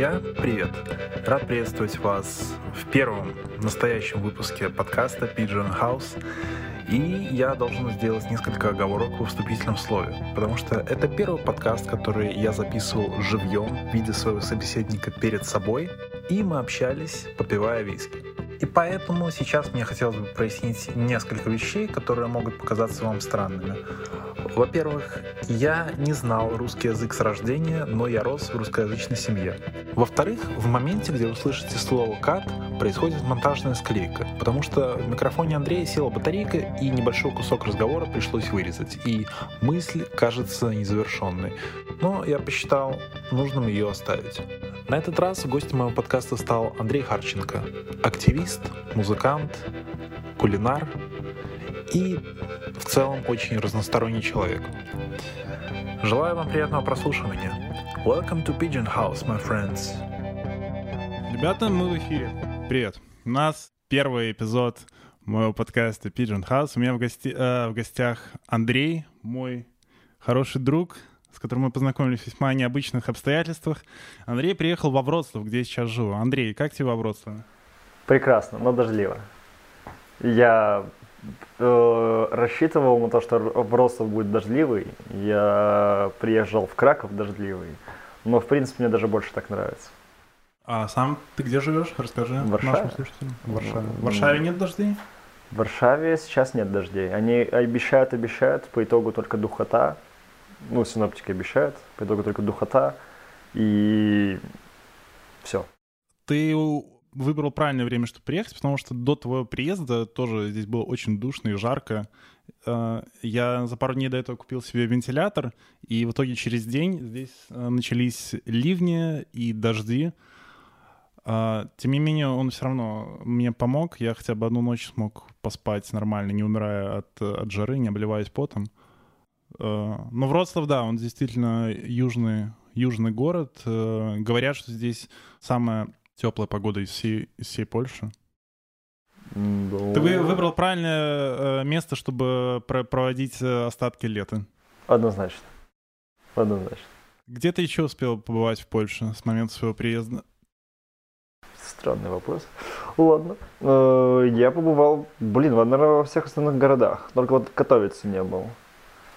Друзья, привет! Рад приветствовать вас в первом настоящем выпуске подкаста Pigeon House. И я должен сделать несколько оговорок в вступительном слове, потому что это первый подкаст, который я записывал живьем, видя своего собеседника перед собой, и мы общались, попивая виски. И поэтому сейчас мне хотелось бы прояснить несколько вещей, которые могут показаться вам странными. Во-первых, я не знал русский язык с рождения, но я рос в русскоязычной семье. Во-вторых, в моменте, где вы слышите слово «кат», происходит монтажная склейка, потому что в микрофоне Андрея села батарейка, и небольшой кусок разговора пришлось вырезать, и мысль кажется незавершенной. Но я посчитал нужным ее оставить. На этот раз гостем моего подкаста стал Андрей Харченко, активист, музыкант, кулинар и в целом очень разносторонний человек. Желаю вам приятного прослушивания. Welcome to Pigeon House, my friends. Ребята, мы в эфире. Привет. У нас первый эпизод моего подкаста Pigeon House. У меня в, гости... э, в гостях Андрей, мой хороший друг, с которым мы познакомились в весьма необычных обстоятельствах. Андрей приехал во Вроцлав, где я сейчас живу. Андрей, как тебе во Вроцлаве? Прекрасно, но дождливо. Я э, рассчитывал на то, что Вроцлав будет дождливый. Я приезжал в Краков дождливый. Но, в принципе, мне даже больше так нравится. А сам ты где живешь? Расскажи в Варшаве. нашим слушателям. В Варшаве. В Варшаве нет дождей? В Варшаве сейчас нет дождей. Они обещают, обещают, по итогу только духота. Ну, синоптики обещают, по итогу только духота. И все. Ты выбрал правильное время, чтобы приехать, потому что до твоего приезда тоже здесь было очень душно и жарко. Э, я за пару дней до этого купил себе вентилятор, и в итоге через день здесь э, начались ливни и дожди. Э, тем не менее, он все равно мне помог. Я хотя бы одну ночь смог поспать нормально, не умирая от, от жары, не обливаясь потом. Но Вроцлав, да, он действительно южный, южный город. Говорят, что здесь самая теплая погода из всей, из всей Польши. Ну... Ты выбрал правильное э, место, чтобы проводить э, остатки лета. Однозначно. Однозначно. Где ты еще успел побывать в Польше с момента своего приезда? Странный вопрос. Ладно. Э, я побывал, блин, наверное, во всех основных городах. Только вот Катовице не был.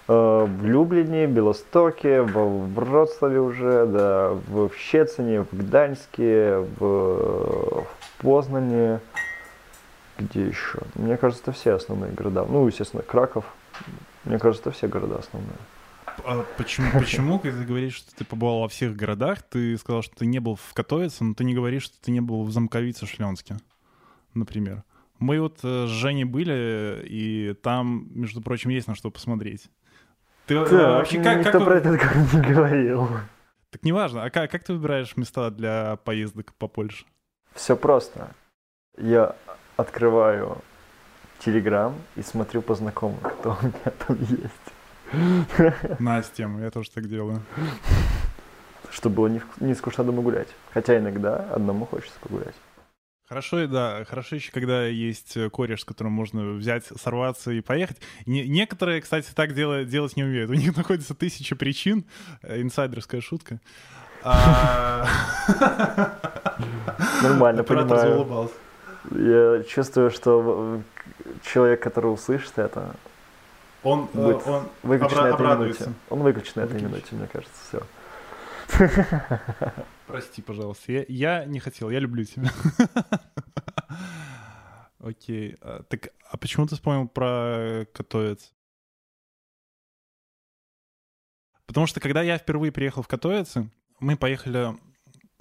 В Люблине, Белостоке, в Вроцлаве уже, да, в Щецине, в Гданьске, в Познане, где еще? Мне кажется, это все основные города. Ну, естественно, Краков. Мне кажется, это все города основные. А почему, почему, когда ты говоришь, что ты побывал во всех городах, ты сказал, что ты не был в Катовице, но ты не говоришь, что ты не был в Замковице Шленске, например. Мы вот э, с Женей были, и там, между прочим, есть на что посмотреть. Ты э, вообще как... Никто как... про это как не говорил. Так неважно. А как, как ты выбираешь места для поездок по Польше? Все просто. Я открываю Телеграм и смотрю по знакомым, кто у меня там есть. На тему, я тоже так делаю. Чтобы было не, не скучно дома гулять. Хотя иногда одному хочется погулять. Хорошо, да, хорошо еще, когда есть кореш, с которым можно взять, сорваться и поехать. Не, некоторые, кстати, так делать, делать не умеют. У них находится тысяча причин. Э, инсайдерская шутка. А, Нормально, понимаю. Я чувствую, что человек, который услышит это, он, э, будет он выключен на этой минуте. Он выключит на этой минуте, мне кажется, все. Прости, пожалуйста. Я, я не хотел, я люблю тебя. Окей. А, так, а почему ты вспомнил про Катовец? Потому что когда я впервые приехал в Катовице, мы поехали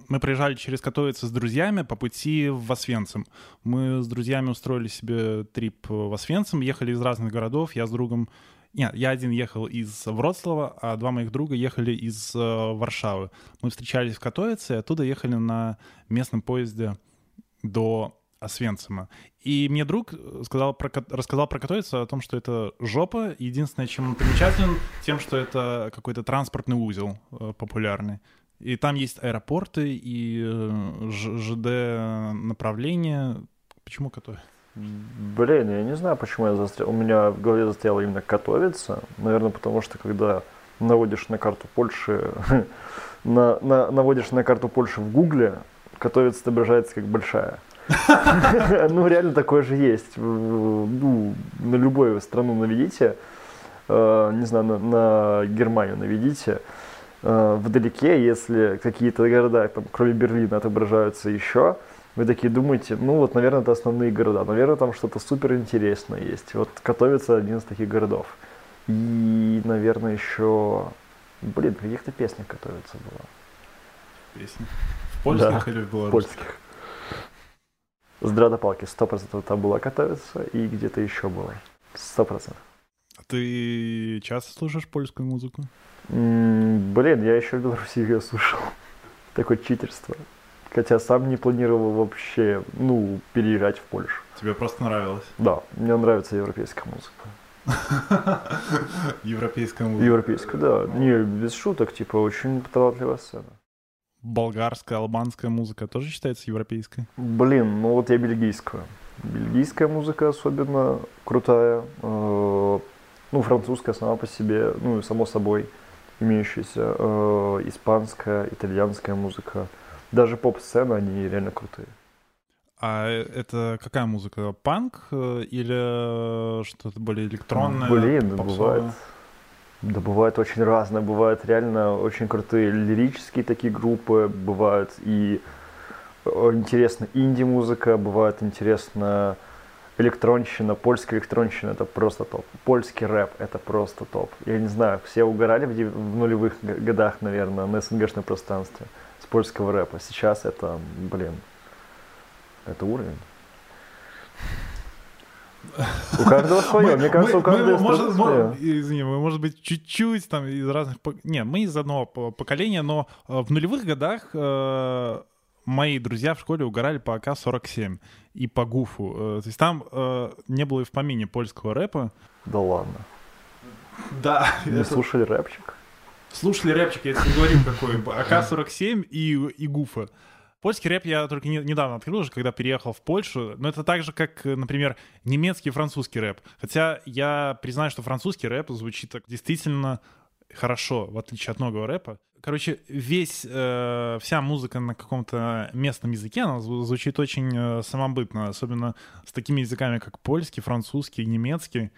мы проезжали через Катовице с друзьями по пути в Освенцим. Мы с друзьями устроили себе трип в Освенцим, ехали из разных городов. Я с другом... Нет, я один ехал из Вроцлава, а два моих друга ехали из э, Варшавы. Мы встречались в Катовице, и оттуда ехали на местном поезде до Освенцима. И мне друг сказал про, рассказал про Катовицу о том, что это жопа. Единственное, чем он примечателен, тем, что это какой-то транспортный узел э, популярный. И там есть аэропорты и э, ЖД направления. Почему Катовица? Блин, я не знаю, почему я застрял. У меня в голове застряло именно Катовица. Наверное, потому что когда наводишь на карту Польши на, на, наводишь на карту Польши в Гугле, Катовец отображается как большая. Ну, реально такое же есть. Ну, на любую страну наведите, э, не знаю, на, на Германию наведите, э, вдалеке, если какие-то города, там, кроме Берлина, отображаются еще, вы такие думаете, ну вот, наверное, это основные города, наверное, там что-то супер интересное есть. Вот Катовица один из таких городов. И, наверное, еще, блин, каких-то песнях Катовица была. Песни? В польских Да, или в В белорусских? польских. С палки сто процентов там была Катовица и где-то еще было. Сто процентов. А Ты часто слушаешь польскую музыку? М, Блин, я еще в Беларуси ее слушал. Такое читерство. Хотя сам не планировал вообще, ну, переезжать в Польшу. Тебе просто нравилось? Да, мне нравится европейская музыка. Европейская музыка. Европейская, да. Не, без шуток, типа, очень талантливая сцена. Болгарская, албанская музыка тоже считается европейской? Блин, ну вот я бельгийскую. Бельгийская музыка особенно крутая. Э, Ну, французская сама по себе, ну, и само собой имеющаяся. Э, Испанская, итальянская музыка. Даже поп-сцена, они реально крутые. А это какая музыка? Панк э, или что-то более электронное? Блин, попсовое? бывает. Да бывает очень разное. Бывают реально очень крутые лирические такие группы. Бывают и э, интересно инди-музыка, бывает интересно электронщина, польская электронщина, это просто топ. Польский рэп, это просто топ. Я не знаю, все угорали в, в нулевых годах, наверное, на СНГшном пространстве с польского рэпа. Сейчас это, блин, это уровень. У каждого свое. Мне кажется, у каждого может, страны свое. извини, мы, может быть, чуть-чуть там из разных... Не, мы из одного по- поколения, но э, в нулевых годах э, мои друзья в школе угорали по АК-47 и по ГУФу. Э, то есть там э, не было и в помине польского рэпа. Да ладно. Да. Не слушали рэпчик? Слушали рэпчик, я тебе говорю, какой. АК-47 и, и ГУФа. Польский рэп я только не- недавно открыл уже, когда переехал в Польшу. Но это так же, как, например, немецкий и французский рэп. Хотя я признаю, что французский рэп звучит так действительно хорошо, в отличие от многого рэпа. Короче, весь, э, вся музыка на каком-то местном языке, она зву- звучит очень э, самобытно, особенно с такими языками, как польский, французский, немецкий.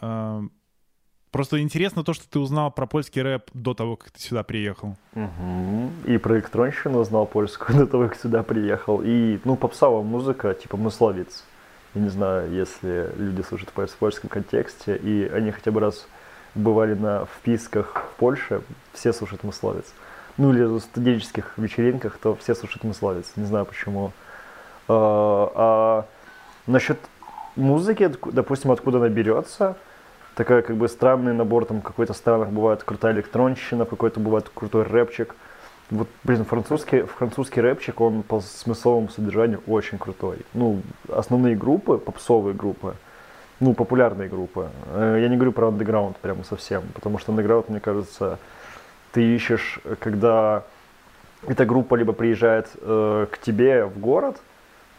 Э, просто интересно то, что ты узнал про польский рэп до того, как ты сюда приехал. Мгм. И про электронщину узнал польскую до того, как сюда приехал. И, ну, попсовая музыка, типа «Мысловец». Я не знаю, если люди слушают в польском контексте, и они хотя бы раз бывали на вписках в Польше, все слушают «Мысловец». Ну, или на студенческих вечеринках, то все слушают «Мысловец». Не знаю почему. А, а насчет музыки, допустим, откуда она берется, такая как бы странный набор, там какой-то странах бывает крутая электронщина, какой-то бывает крутой рэпчик. Вот, блин, французский, французский рэпчик, он по смысловому содержанию очень крутой. Ну, основные группы, попсовые группы, ну, популярные группы. Э, Я не говорю про андеграунд прямо совсем, потому что андеграунд, мне кажется, ты ищешь, когда эта группа либо приезжает э, к тебе в город,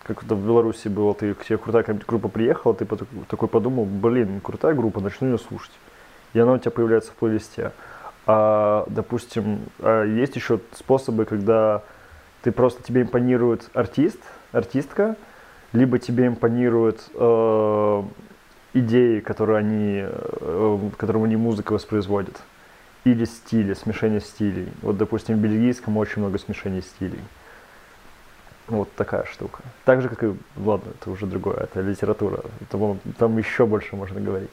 как это в Беларуси было, ты к тебе крутая группа приехала, ты такой подумал, блин, крутая группа, начну ее слушать. И она у тебя появляется в плейлисте. А, допустим, а есть еще способы, когда ты просто тебе импонирует артист, артистка, либо тебе импонируют э, идеи, которые они, э, которым они музыка воспроизводят. Или стили, смешение стилей. Вот, допустим, в бельгийском очень много смешений стилей. Вот такая штука. Так же, как и, ладно, это уже другое, это литература. Там, там еще больше можно говорить.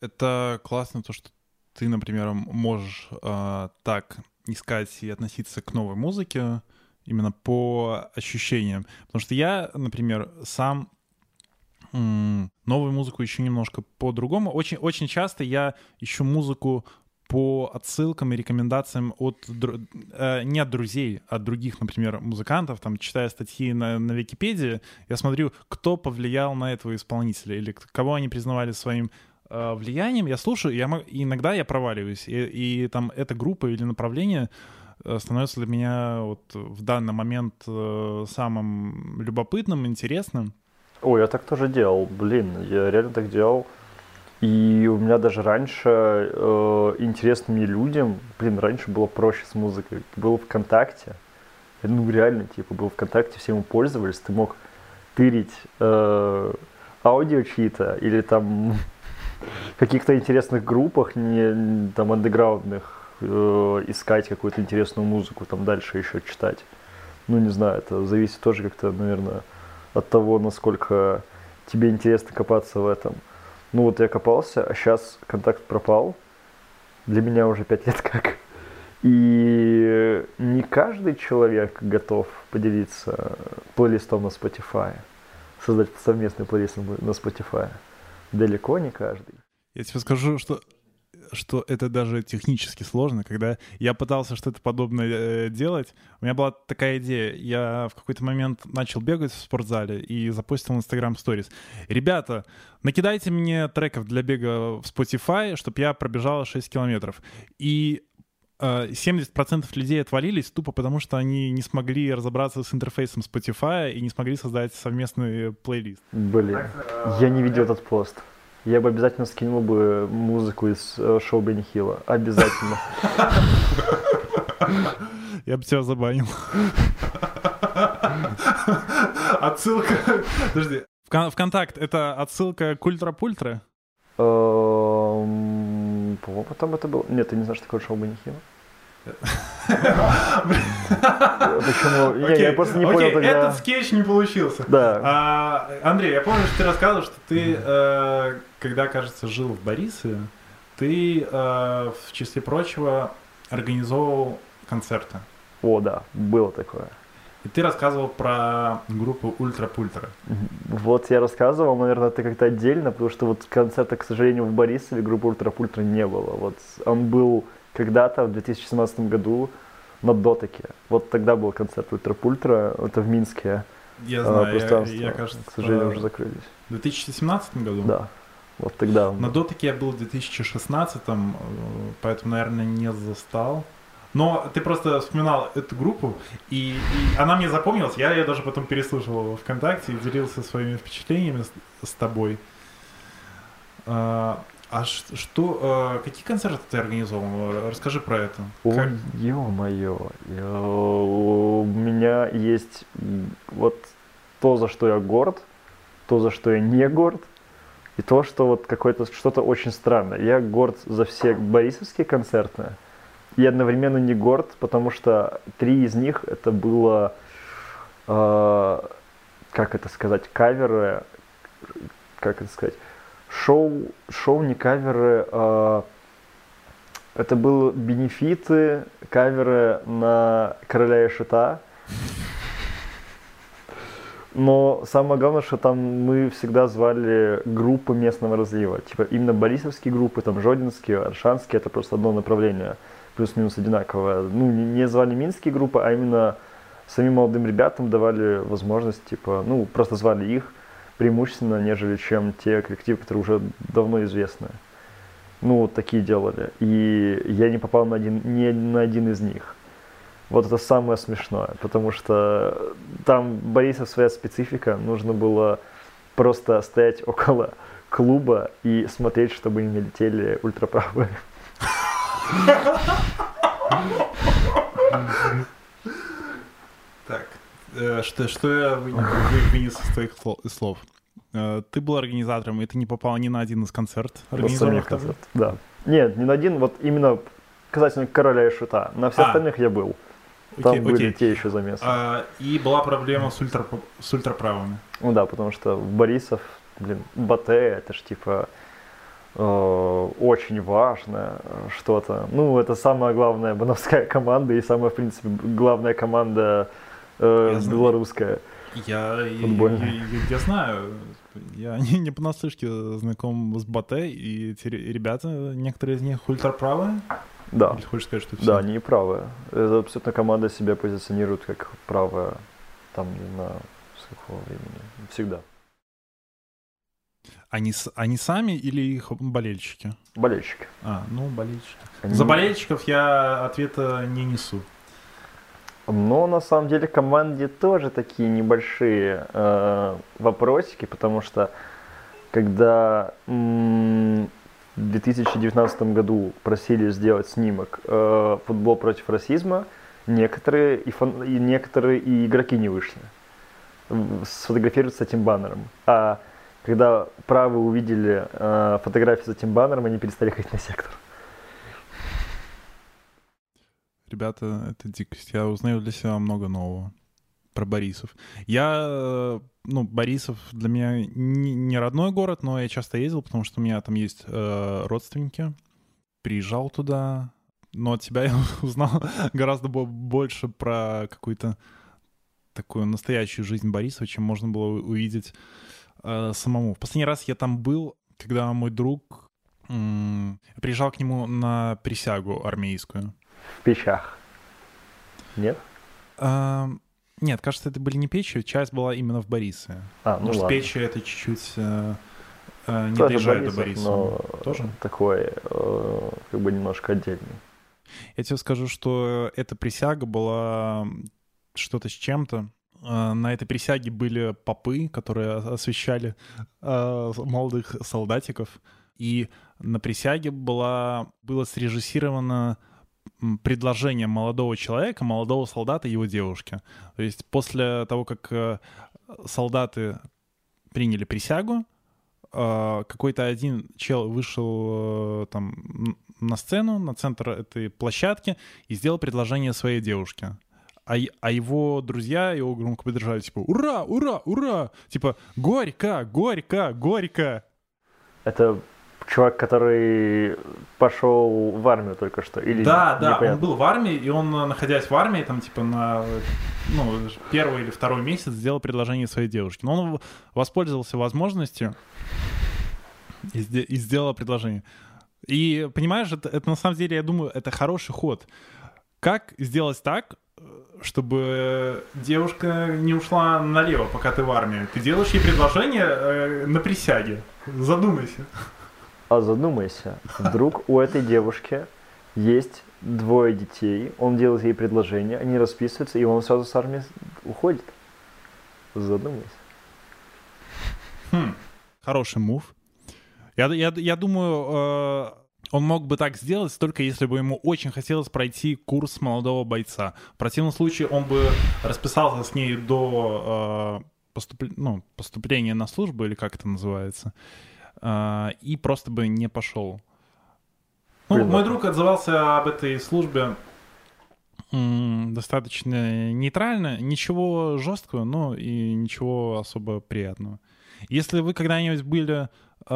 Это классно, то, что ты, например, можешь э, так искать и относиться к новой музыке именно по ощущениям. Потому что я, например, сам новую музыку ищу немножко по-другому. Очень, очень часто я ищу музыку по отсылкам и рекомендациям от э, не от друзей, а от других, например, музыкантов. Там, читая статьи на, на Википедии, я смотрю, кто повлиял на этого исполнителя или кого они признавали своим э, влиянием. Я слушаю, я, иногда я проваливаюсь, и, и там эта группа или направление э, становится для меня вот в данный момент э, самым любопытным, интересным. Ой, я так тоже делал, блин, я реально так делал. И у меня даже раньше э, интересными людям, блин, раньше было проще с музыкой. Было ВКонтакте, ну реально, типа, был ВКонтакте, все ему пользовались, ты мог тырить э, аудио чьи-то или там каких-то интересных группах, не там андеграундных, э, искать какую-то интересную музыку, там дальше еще читать. Ну, не знаю, это зависит тоже как-то, наверное, от того, насколько тебе интересно копаться в этом. Ну вот я копался, а сейчас контакт пропал. Для меня уже пять лет как. И не каждый человек готов поделиться плейлистом на Spotify, создать совместный плейлист на Spotify. Далеко не каждый. Я тебе скажу, что что это даже технически сложно. Когда я пытался что-то подобное э, делать, у меня была такая идея. Я в какой-то момент начал бегать в спортзале и запустил Instagram Stories. Ребята, накидайте мне треков для бега в Spotify, чтобы я пробежал 6 километров. И 70% э, людей отвалились тупо потому, что они не смогли разобраться с интерфейсом Spotify и не смогли создать совместный плейлист. Блин, я не видел этот пост я бы обязательно скинул бы музыку из э, шоу Бенни Хилла. Обязательно. Я бы тебя забанил. Отсылка... Подожди. Вконтакт — это отсылка к Ультра-Пультра? Эм, по-моему, там это было... Нет, ты не знаешь, что такое шоу Бенни Хилла? Почему? Я просто не понял тогда. Этот скетч не получился. Да. А, Андрей, я помню, что ты рассказывал, что ты, э, когда, кажется, жил в Борисове, ты, э, в числе прочего, организовывал концерты. О, да, было такое. И ты рассказывал про группу Ультра Пультра. Вот я рассказывал, наверное, это как-то отдельно, потому что вот концерта, к сожалению, в Борисове группы Ультра Пультра не было. Вот он был когда-то в 2017 году на Дотеке. Вот тогда был концерт Ультра-Пультра, это в Минске. Я знаю, я, я, кажется, к сожалению, уже закрылись. В 2017 году? Да, вот тогда. На Дотеке я был в 2016, э, поэтому, наверное, не застал. Но ты просто вспоминал эту группу, и, и она мне запомнилась. Я ее даже потом переслушивал ВКонтакте и делился своими впечатлениями с, с тобой. А, а что, э, какие концерты ты организовал? Расскажи про это. Ой, ё-моё. У меня есть вот то, за что я горд, то, за что я не горд, и то, что вот какое-то что-то очень странное. Я горд за все борисовские концерты, и одновременно не горд, потому что три из них это было, э, как это сказать, каверы, как это сказать, шоу, шоу не каверы, а это были бенефиты, каверы на Короля и Шита. Но самое главное, что там мы всегда звали группы местного разлива. Типа именно борисовские группы, там жодинские, аршанские, это просто одно направление, плюс-минус одинаковое. Ну, не звали минские группы, а именно самим молодым ребятам давали возможность, типа, ну, просто звали их, преимущественно, нежели чем те коллективы, которые уже давно известны. Ну, вот такие делали. И я не попал на один, ни на один из них. Вот это самое смешное, потому что там Борисов своя специфика, нужно было просто стоять около клуба и смотреть, чтобы не летели ультраправые. Так, Э, что, что я вынес из твоих слов? Э, ты был организатором, и ты не попал ни на один из концертов. Организованных концерт, да. Нет, ни на один, вот именно касательно короля и шута. На всех а. остальных я был. Там окей, были окей. те еще замесы. А, и была проблема с, ультра, с ультраправыми. Ну да, потому что Борисов, блин, Батэ, это ж типа э, очень важно что-то. Ну, это самая главная бановская команда и самая, в принципе, главная команда э, белорусская. Я, я, я, я знаю, я не, не понаслышке знаком с Батэ, и эти ребята, некоторые из них ультраправые. Да. Или хочешь сказать, что все? Да, они правые. Это абсолютно команда себя позиционирует как правая, там, не знаю, с какого времени. Всегда. Они, они сами или их болельщики? Болельщики. А, ну, болельщики. Они... За болельщиков я ответа не несу. Но на самом деле команде тоже такие небольшие э, вопросики, потому что когда м- в 2019 году просили сделать снимок э, «Футбол против расизма», некоторые и, фан, и некоторые и игроки не вышли сфотографироваться с этим баннером. А когда правые увидели э, фотографии с этим баннером, они перестали ходить на сектор. Ребята, это дикость. Я узнаю для себя много нового про Борисов. Я, э, ну, Борисов для меня не родной город, но я часто ездил, потому что у меня там есть э, родственники. Приезжал туда, но от тебя я узнал гораздо больше про какую-то такую настоящую жизнь Борисова, чем можно было увидеть э, самому. В последний раз я там был, когда мой друг м- приезжал к нему на присягу армейскую. В печах. Нет? А, нет, кажется, это были не печи, часть была именно в Борисове. А, ну Может, ладно. печи это чуть-чуть э, э, не Тоже доезжает Борисов, до Борисова. но Тоже? такой, э, как бы немножко отдельный. Я тебе скажу, что эта присяга была что-то с чем-то. А, на этой присяге были попы, которые освещали э, молодых солдатиков. И на присяге была, было срежиссировано предложение молодого человека, молодого солдата и его девушки. То есть после того, как э, солдаты приняли присягу, э, какой-то один чел вышел там на сцену, на центр этой площадки и сделал предложение своей девушке. А, а его друзья его громко поддержали, типа, ура, ура, ура, типа, горько, горько, горько. Это чувак, который пошел в армию только что, или Да, да, непонятно? он был в армии, и он, находясь в армии, там, типа, на ну, первый или второй месяц сделал предложение своей девушке. Но он воспользовался возможностью и, и сделал предложение. И, понимаешь, это, это на самом деле, я думаю, это хороший ход. Как сделать так, чтобы девушка не ушла налево, пока ты в армии. Ты делаешь ей предложение э, на присяге. Задумайся. А задумайся, вдруг у этой девушки есть двое детей, он делает ей предложение, они расписываются, и он сразу с армии уходит. Задумайся. Хм, хороший мув. Я, я, я думаю, э, он мог бы так сделать, только если бы ему очень хотелось пройти курс молодого бойца. В противном случае он бы расписался с ней до э, поступ... ну, поступления на службу, или как это называется, и просто бы не пошел. Ну, мой друг отзывался об этой службе достаточно нейтрально, ничего жесткого, но и ничего особо приятного. Если вы когда-нибудь были э,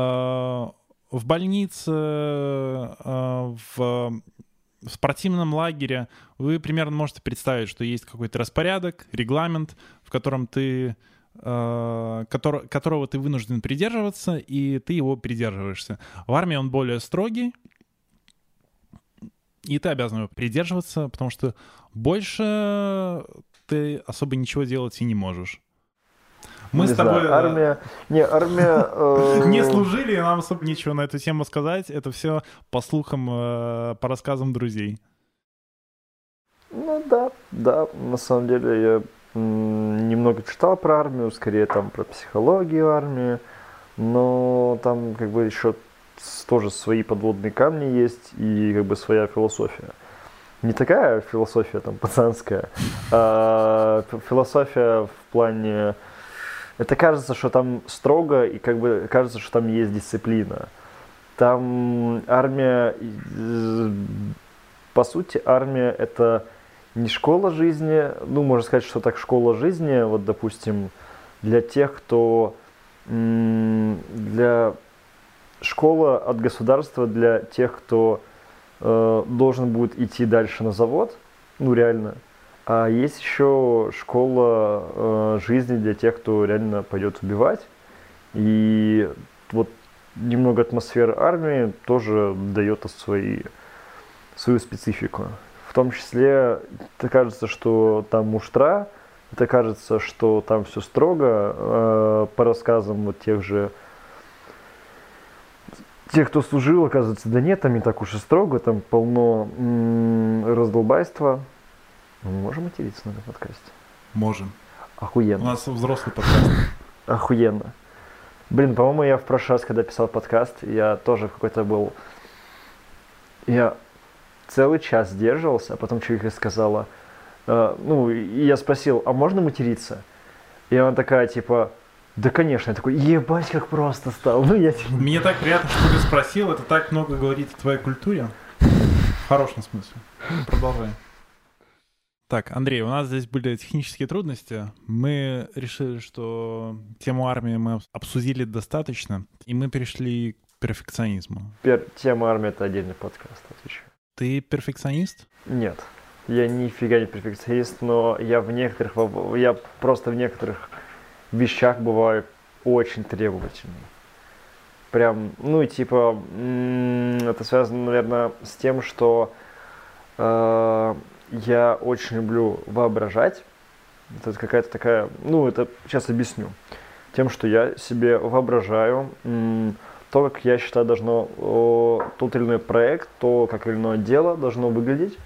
в больнице, э, в, в спортивном лагере, вы примерно можете представить, что есть какой-то распорядок, регламент, в котором ты который, которого ты вынужден придерживаться, и ты его придерживаешься. В армии он более строгий, и ты обязан его придерживаться, потому что больше ты особо ничего делать и не можешь. Мы не с тобой... Знаю, армия... Не, армия... Э... не служили, и нам особо ничего на эту тему сказать. Это все по слухам, э, по рассказам друзей. Ну да, да. На самом деле я немного читал про армию, скорее там про психологию армии. Но там как бы еще тоже свои подводные камни есть и как бы своя философия. Не такая философия там пацанская, а философия в плане это кажется, что там строго, и как бы кажется, что там есть дисциплина. Там армия, по сути, армия это не школа жизни, ну, можно сказать, что так школа жизни, вот, допустим, для тех, кто для школа от государства для тех, кто э, должен будет идти дальше на завод, ну реально, а есть еще школа э, жизни для тех, кто реально пойдет убивать. И вот немного атмосферы армии тоже дает свои, свою специфику. В том числе, это кажется, что там муштра, это кажется, что там все строго, э, по рассказам вот тех же тех, кто служил, оказывается, да нет, там не так уж и строго, там полно м- раздолбайства, мы можем материться на этом подкасте? Можем. Охуенно. У нас взрослый подкаст. Охуенно. Блин, по-моему, я в прошлый раз, когда писал подкаст, я тоже какой-то был... Я целый час сдерживался, а потом человек сказала... Э, ну, и я спросил, а можно материться? И она такая, типа, да, конечно. Я такой, ебать, как просто стал. Ну, я... Мне так приятно, что ты спросил. Это так много говорит о твоей культуре. В хорошем смысле. Продолжай. Так, Андрей, у нас здесь были технические трудности. Мы решили, что тему армии мы обсудили достаточно, и мы перешли к перфекционизму. Пер... Тема армии — это отдельный подкаст, отвечаю. Ты перфекционист? Нет. Я нифига не перфекционист, но я в некоторых... Я просто в некоторых вещах бываю очень требовательный. Прям, ну типа, это связано, наверное, с тем, что э, я очень люблю воображать. Это какая-то такая, ну это сейчас объясню. Тем, что я себе воображаю м, то, как я считаю должно тот или иной проект, то, как или иное дело должно выглядеть.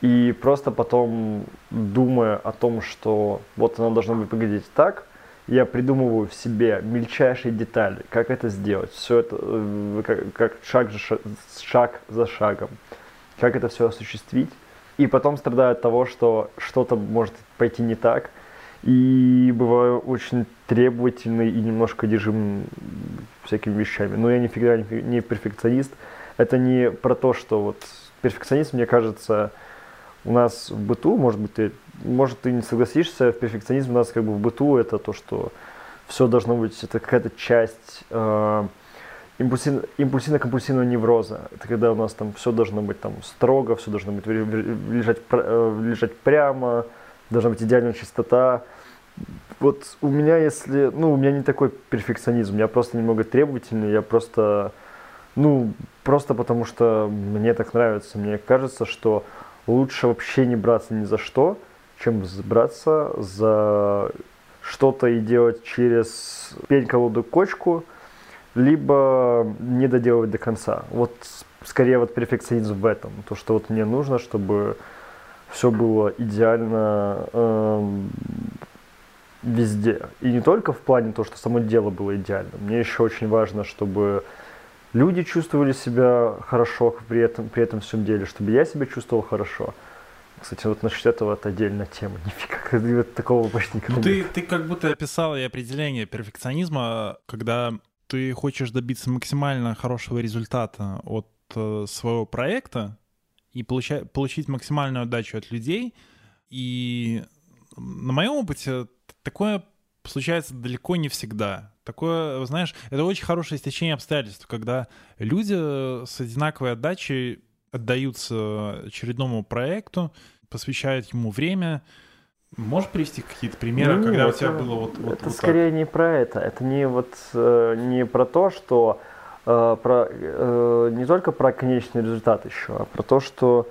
И просто потом, думая о том, что вот оно должно выглядеть так, я придумываю в себе мельчайшие детали, как это сделать, все это э, как, как шаг, за, шаг за шагом, как это все осуществить. И потом страдаю от того, что что-то может пойти не так. И бываю очень требовательный и немножко одержим всякими вещами. Но я нифига не перфекционист. Это не про то, что вот перфекционизм, мне кажется, у нас в быту, может быть, ты, может, ты не согласишься, в перфекционизме у нас как бы в быту это то, что все должно быть, это какая-то часть э, импульсивно, импульсивно-компульсивного невроза. Это когда у нас там все должно быть там строго, все должно быть лежать, э, лежать прямо, должна быть идеальная чистота. Вот у меня, если, ну, у меня не такой перфекционизм, я просто немного требовательный, я просто, ну, просто потому что мне так нравится. Мне кажется, что лучше вообще не браться ни за что, чем браться за что-то и делать через пень, колоду, кочку, либо не доделывать до конца. Вот скорее вот перфекционизм в этом. То, что вот мне нужно, чтобы все было идеально э, везде. И не только в плане того, что само дело было идеально. Мне еще очень важно, чтобы люди чувствовали себя хорошо при этом, при этом всем деле, чтобы я себя чувствовал хорошо. Кстати, вот насчет этого это отдельная тема. Нифига, такого почти никогда ну, ты, ты как будто описал и определение перфекционизма, когда ты хочешь добиться максимально хорошего результата от э, своего проекта и получа- получить максимальную отдачу от людей. И на моем опыте такое случается далеко не всегда. Такое, знаешь, это очень хорошее стечение обстоятельств, когда люди с одинаковой отдачей отдаются очередному проекту, посвящают ему время. Можешь привести какие-то примеры, ну, когда это, у тебя было вот, вот Это вот скорее так? не про это. Это не вот э, не про то, что э, про э, не только про конечный результат еще, а про то, что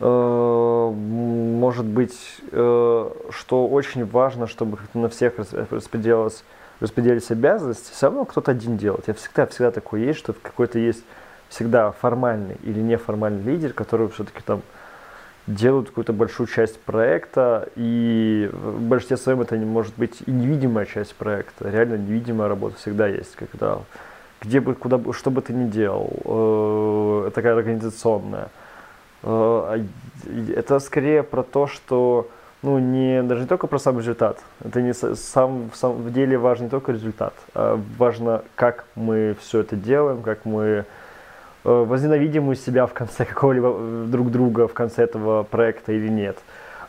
э, может быть, э, что очень важно, чтобы на всех распределилось распределились обязанности, все равно кто-то один делает. Я всегда, всегда такой есть, что какой-то есть всегда формальный или неформальный лидер, который все-таки там делают какую-то большую часть проекта, и в большинстве своем это не может быть и невидимая часть проекта. Реально невидимая работа всегда есть, когда где бы, куда бы, что бы ты ни делал, э, такая организационная. Э, это скорее про то, что ну, не, даже не только про сам результат. Это не сам, в деле важен не только результат, а важно, как мы все это делаем, как мы э, возненавидим мы себя в конце какого-либо э, друг друга в конце этого проекта или нет.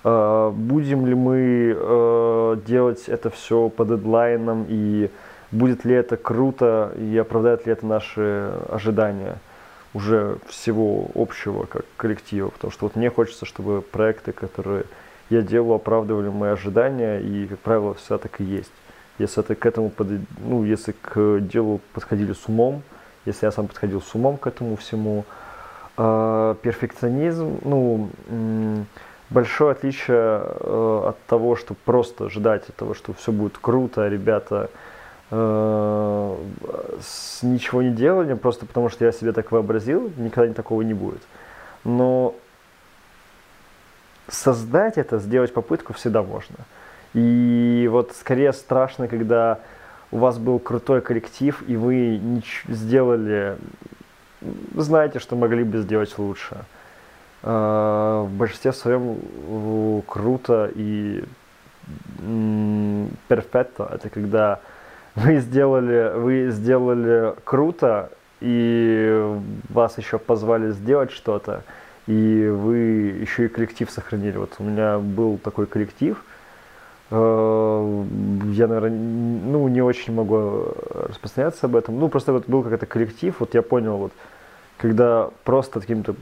Э, будем ли мы делать это все по дедлайнам и будет ли это круто и оправдает ли это наши ожидания уже всего общего как коллектива. Потому что вот мне хочется, чтобы проекты, которые я делал, оправдывали мои ожидания, и, как правило, всегда так и есть. Если это к этому, под, ну, если к делу подходили с умом, если я сам подходил с умом к этому всему, э, перфекционизм, ну, большое отличие э, от того, что просто ждать от того, что все будет круто, ребята, с ничего не деланием, просто потому что я себе так вообразил, никогда такого не будет. Но создать это, сделать попытку всегда можно. И вот скорее страшно, когда у вас был крутой коллектив, и вы сделали, знаете, что могли бы сделать лучше. А, в большинстве своем круто и перфетто. Это когда вы сделали, вы сделали круто, и вас еще позвали сделать что-то, и вы еще и коллектив сохранили. Вот у меня был такой коллектив, э, я, наверное, ну, не очень могу распространяться об этом. Ну, просто вот был какой-то коллектив, вот я понял, вот, когда просто каким-то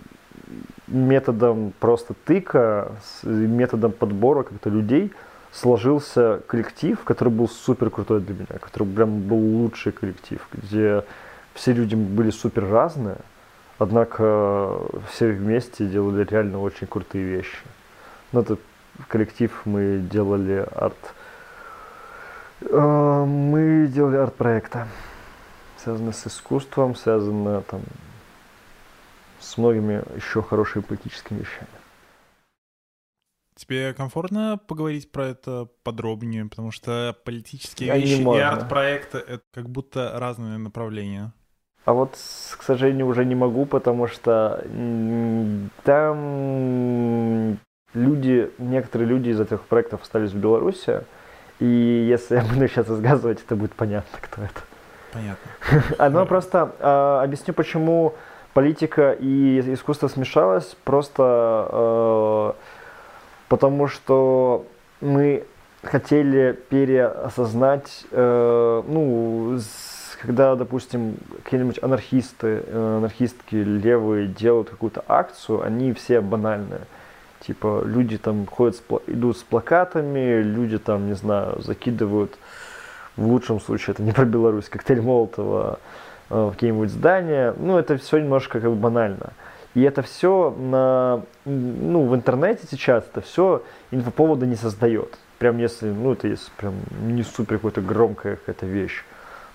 методом просто тыка, методом подбора как-то людей сложился коллектив, который был супер крутой для меня, который прям был лучший коллектив, где все люди были супер разные, однако все вместе делали реально очень крутые вещи. Ну, это коллектив, мы делали арт... Э, мы делали арт-проекты, связанные с искусством, связанные там с многими еще хорошими политическими вещами. Тебе комфортно поговорить про это подробнее, потому что политические Я вещи и арт-проекты — это как будто разные направления. А вот, к сожалению, уже не могу, потому что там люди, некоторые люди из этих проектов остались в Беларуси, и если я буду сейчас рассказывать, это будет понятно, кто это. Понятно. Оно просто, э, объясню, почему политика и искусство смешалось, просто э, потому что мы хотели переосознать, э, ну, когда, допустим, какие-нибудь анархисты, э, анархистки левые делают какую-то акцию, они все банальные. Типа люди там ходят, с, идут с плакатами, люди там, не знаю, закидывают, в лучшем случае, это не про Беларусь, коктейль Молотова э, в какие-нибудь здания. Ну, это все немножко как бы банально. И это все на, ну, в интернете сейчас, это все инфоповода не создает. Прям если, ну, это есть прям не супер какая-то громкая какая-то вещь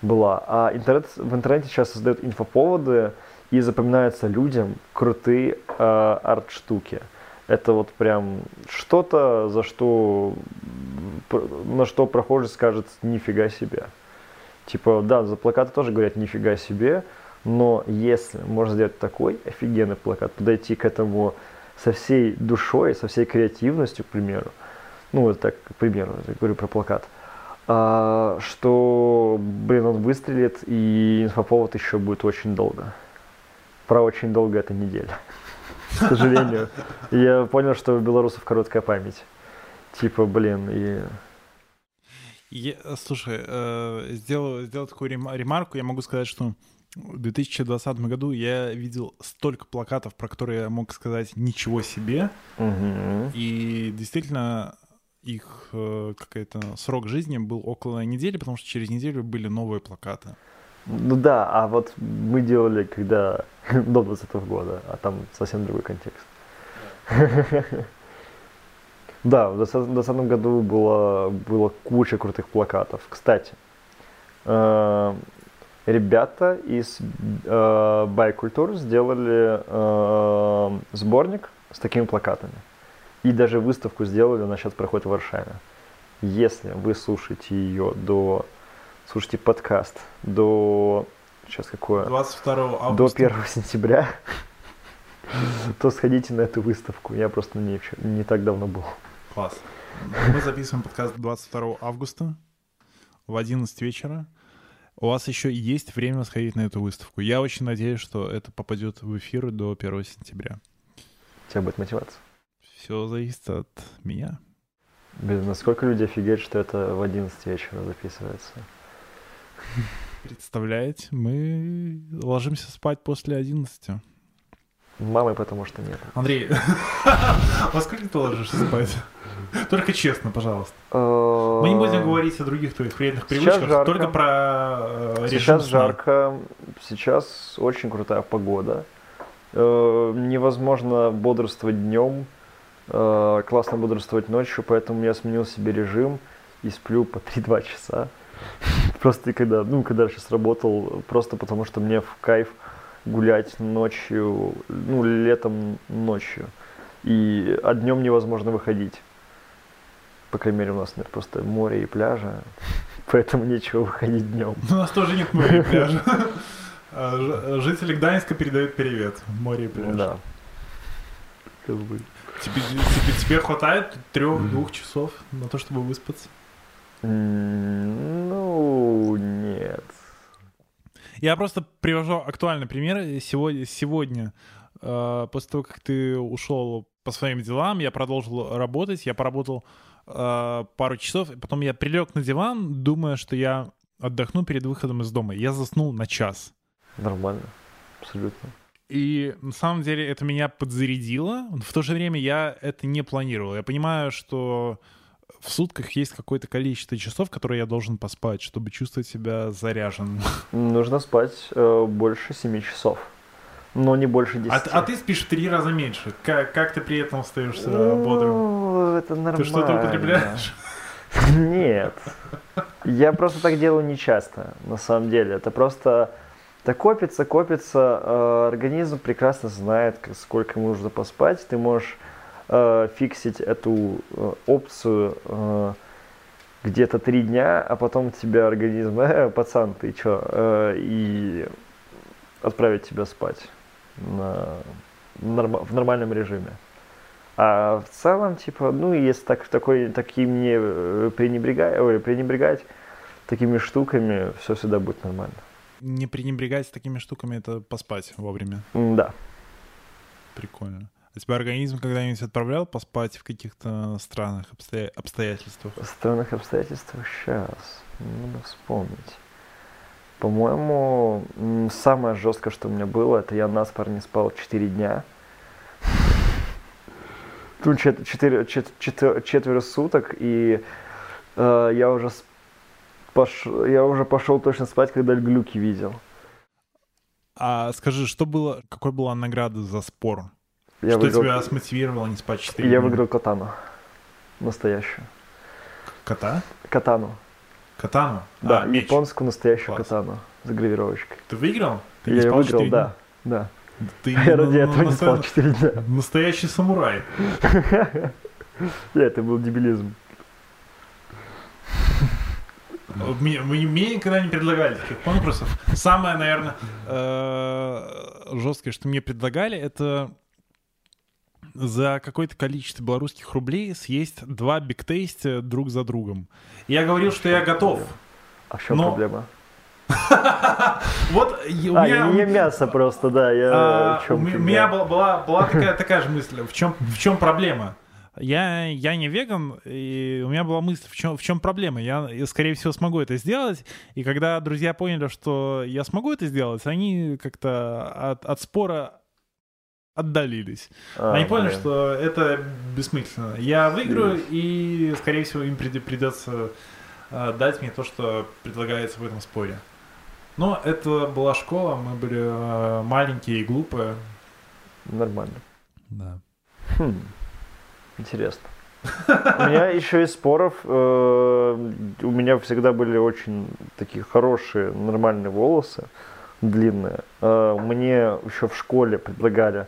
была. А интернет, в интернете сейчас создает инфоповоды и запоминаются людям крутые э, арт-штуки. Это вот прям что-то, за что, на что прохожий скажет нифига себе. Типа, да, за плакаты тоже говорят нифига себе, но если можно сделать такой офигенный плакат, подойти к этому со всей душой, со всей креативностью, к примеру, ну вот так, к примеру, я говорю про плакат, а, что, блин, он выстрелит, и инфоповод еще будет очень долго. Про очень долго это неделя. К сожалению. Я понял, что у белорусов короткая память. Типа, блин, и... Я, слушай, э, сделал, сделал такую ремарку. Я могу сказать, что в 2020 году я видел столько плакатов, про которые я мог сказать ничего себе. Угу. И действительно, их э, какой-то срок жизни был около недели, потому что через неделю были новые плакаты. Ну да, а вот мы делали, когда до 20 -го года, а там совсем другой контекст. Да, в 2020 году было, было куча крутых плакатов. Кстати, э, ребята из э, Байкультур сделали э, сборник с такими плакатами. И даже выставку сделали, она сейчас проходит в Варшаве. Если вы слушаете ее до... Слушайте подкаст до... Сейчас какое? 22 августа. До 1 сентября. То сходите на эту выставку. Я просто ней не так давно был. Класс. Мы записываем подкаст 22 августа в 11 вечера. У вас еще есть время сходить на эту выставку. Я очень надеюсь, что это попадет в эфир до 1 сентября. У тебя будет мотивация все зависит от меня. Блин, насколько люди офигеют, что это в 11 вечера записывается. Представляете, мы ложимся спать после 11. Мамы потому что нет. Андрей, во сколько ты ложишься спать? Только честно, пожалуйста. Э, мы не будем говорить о других твоих вредных привычках, только про э, Сейчас жарко, сейчас очень крутая погода. Э, невозможно бодрствовать днем, классно бодрствовать ночью, поэтому я сменил себе режим и сплю по 3-2 часа. Просто когда, ну, когда я сейчас работал, просто потому что мне в кайф гулять ночью, ну, летом ночью. И а днем невозможно выходить. По крайней мере, у нас нет просто моря и пляжа. поэтому нечего выходить днем. У нас тоже нет моря и пляжа. А, Жители Гданьска передают привет. Море и пляж. Да. Как бы. Тебе, тебе- тебе хватает трех-двух часов на то, чтобы выспаться? Ну, нет. Я просто привожу актуальный пример. Сегодня, сегодня э, после того, как ты ушел по своим делам, я продолжил работать. Я поработал э, пару часов, и потом я прилег на диван, думая, что я отдохну перед выходом из дома. Я заснул на час. Нормально. Абсолютно. И на самом деле это меня подзарядило. В то же время я это не планировал. Я понимаю, что в сутках есть какое-то количество часов, которые я должен поспать, чтобы чувствовать себя заряженным. Нужно спать э, больше 7 часов. Но не больше 10. А, а ты спишь в три раза меньше. Как, как ты при этом остаешься бодрым? Ну, это нормально. Ты что-то употребляешь? Нет. Я просто так делаю нечасто, на самом деле. Это просто так копится, копится. э, Организм прекрасно знает, сколько ему нужно поспать. Ты можешь э, фиксить эту э, опцию э, где-то три дня, а потом тебя организм, э, пацан, ты чё, э, и отправить тебя спать на, норма- в нормальном режиме. А в целом, типа, ну, если так, такой, таким не э, пренебрегать, ой, пренебрегать такими штуками, все всегда будет нормально. Не пренебрегать такими штуками, это поспать вовремя. Да. Прикольно. А тебя организм когда-нибудь отправлял поспать в каких-то странных обстоя- обстоятельствах? В странных обстоятельствах сейчас. Надо вспомнить. По-моему, самое жесткое, что у меня было, это я наспор не спал 4 дня. Тут чет- четыре- чет- чет- четверо суток, и э, я уже пош- я уже пошел точно спать, когда глюки видел. А скажи, что было, какой была награда за спор? Я что выиграл, тебя смотивировало не спать 4 я дня? выиграл катану. Настоящую. Кота? Катану. Катану? Да, а, меч. японскую настоящую Класс. катану с гравировочкой. Ты выиграл? Ты не я ее спал выиграл, 4 да. Да. дня? Ты Я ради этого не спал настоя- 4 дня. Настоящий самурай. Да, это был дебилизм. Мне, мне- мне никогда не предлагали таких конкурсов. Самое, наверное, жесткое, что мне предлагали, это за какое-то количество белорусских рублей съесть два бигтейста друг за другом. Я говорил, что я готов. А в чем Но- проблема? Вот у а, меня... не мясо просто, да. А, у меня была, такая, же мысль. В чем, в чем проблема? Я, я не веган, и у меня была мысль, в чем, в чем проблема. Я, я, скорее всего, смогу это сделать. И когда друзья поняли, что я смогу это сделать, они как-то от, от спора отдалились. А, они поняли, блин. что это бессмысленно. Я выиграю, и, скорее всего, им придется а, дать мне то, что предлагается в этом споре. Но это была школа, мы были а, маленькие и глупые. Нормально. Да. Хм. Интересно. У меня еще из споров, э, у меня всегда были очень такие хорошие, нормальные волосы, длинные. Э, Мне еще в школе предлагали,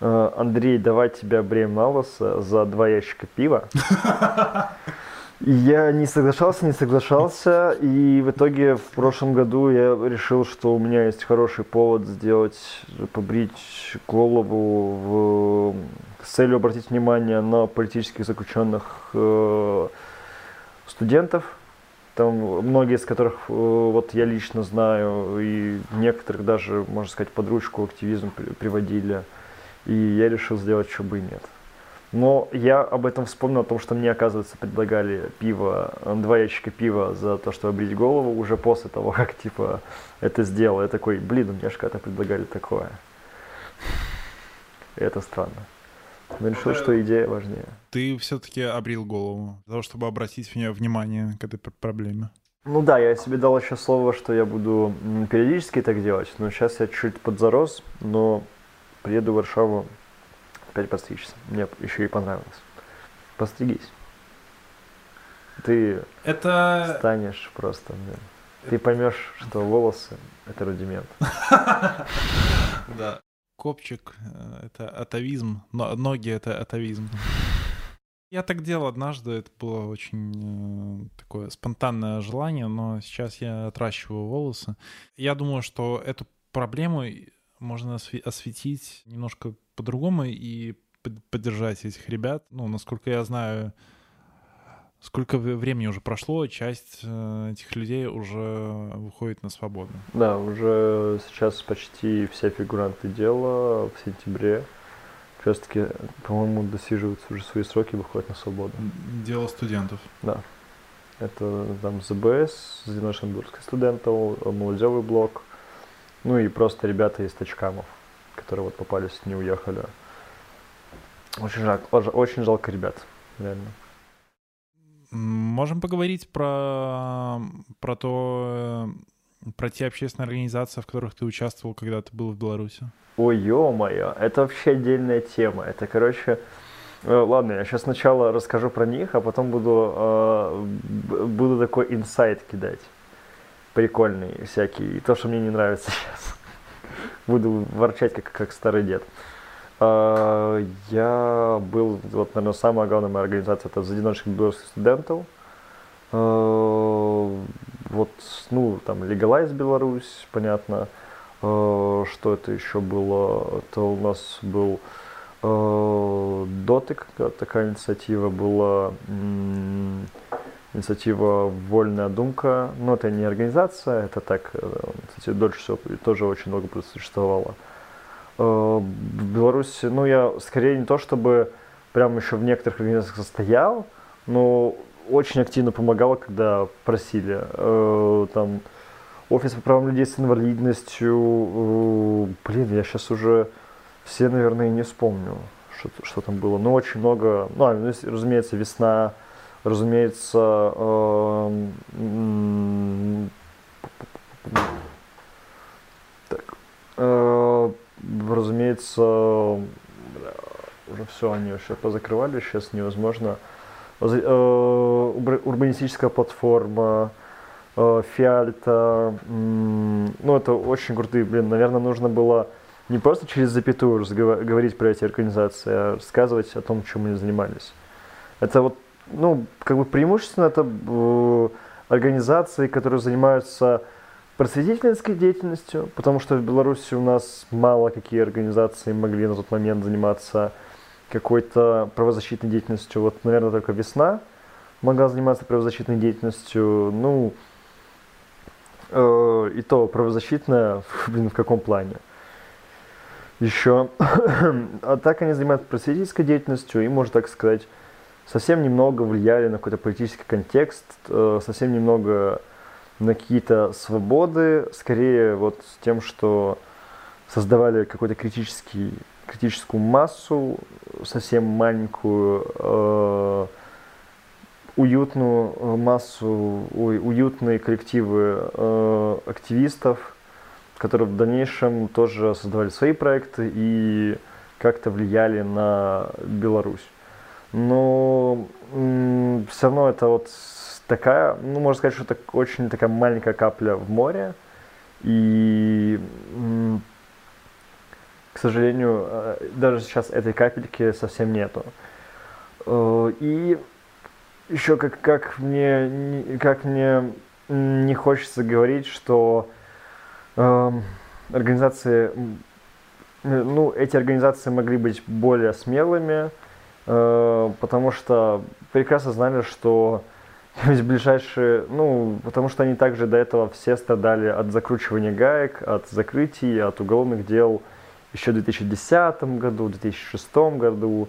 Андрей, давай тебя бреем на лысо за два ящика пива. Я не соглашался, не соглашался, и в итоге в прошлом году я решил, что у меня есть хороший повод сделать, побрить голову в- с целью обратить внимание на политических заключенных э, студентов, там многие из которых э, вот я лично знаю, и некоторых даже, можно сказать, под ручку активизм при- приводили, и я решил сделать, что бы и нет. Но я об этом вспомнил, о том, что мне, оказывается, предлагали пиво, э, два ящика пива за то, что обрить голову уже после того, как, типа, это сделал. Я такой, блин, мне же когда-то предлагали такое. И это странно. Но решил, что идея важнее. Ты все-таки обрил голову для того, чтобы обратить мне внимание к этой пр- проблеме. Ну да, я себе дал еще слово, что я буду периодически так делать, но сейчас я чуть подзарос, но приеду в Варшаву опять постричься. Мне еще и понравилось. Постригись. Ты Это... станешь просто, блин. Ты поймешь, что волосы — это рудимент. Да. Копчик — это атовизм, но ноги — это атовизм. Я так делал однажды, это было очень э, такое спонтанное желание, но сейчас я отращиваю волосы. Я думаю, что эту проблему можно осветить немножко по-другому и поддержать этих ребят. Ну, насколько я знаю, сколько времени уже прошло, часть э, этих людей уже выходит на свободу. Да, уже сейчас почти все фигуранты дела в сентябре как раз таки, по-моему, досиживаются уже свои сроки, выходят на свободу. Дело студентов. Да. Это там ЗБС, Зеленошенбургский студентов, молодежный блок, ну и просто ребята из Тачкамов, которые вот попались, не уехали. Очень жалко, очень жалко ребят, реально. Можем поговорить про, про то, про те общественные организации, в которых ты участвовал, когда ты был в Беларуси? Ой, ё-моё, это вообще отдельная тема. Это, короче, э, ладно, я сейчас сначала расскажу про них, а потом буду, э, буду такой инсайт кидать. Прикольный всякий. И то, что мне не нравится сейчас. Буду ворчать, как, как старый дед. Э, я был, вот, наверное, самая главная моя организация, это за одиночных белорусских студентов. Э, вот, ну, там, Legalize Беларусь, понятно. Э, что это еще было? Это у нас был Дотик, такая инициатива была, инициатива «Вольная думка». Но это не организация, это так, кстати, дольше всего тоже очень много существовало. В Беларуси, ну, я скорее не то, чтобы прям еще в некоторых организациях состоял, но очень активно помогала, когда просили. Э, там, офис по правам людей с инвалидностью. Э, блин, я сейчас уже все, наверное, не вспомню, что, что там было. Но очень много. Ну, а, ну разумеется, весна, разумеется, э, так, э, разумеется, уже все, они вообще позакрывали, сейчас невозможно. Э, урбанистическая платформа, э, Фиальта. Ну, это очень крутые, блин, наверное, нужно было не просто через запятую говорить про эти организации, а рассказывать о том, чем они занимались. Это вот, ну, как бы преимущественно это э, организации, которые занимаются просветительской деятельностью, потому что в Беларуси у нас мало какие организации могли на тот момент заниматься какой-то правозащитной деятельностью. Вот, наверное, только весна могла заниматься правозащитной деятельностью. Ну, э, и то правозащитная, блин, в каком плане? Еще. а так они занимаются просветительской деятельностью и, можно так сказать, совсем немного влияли на какой-то политический контекст, э, совсем немного на какие-то свободы, скорее вот с тем, что создавали какой-то критический критическую массу, совсем маленькую, э, уютную массу, уютные коллективы э, активистов, которые в дальнейшем тоже создавали свои проекты и как-то влияли на Беларусь. Но м- все равно это вот такая, ну, можно сказать, что это очень такая маленькая капля в море. И к сожалению, э, даже сейчас этой капельки совсем нету. Э, и еще как, как, мне, как мне не хочется говорить, что э, организации, ну, эти организации могли быть более смелыми, потому что прекрасно знали, что ведь ближайшие, ну, потому что они также до этого все страдали от закручивания гаек, от закрытий, от уголовных дел, еще в 2010 году, в 2006 году,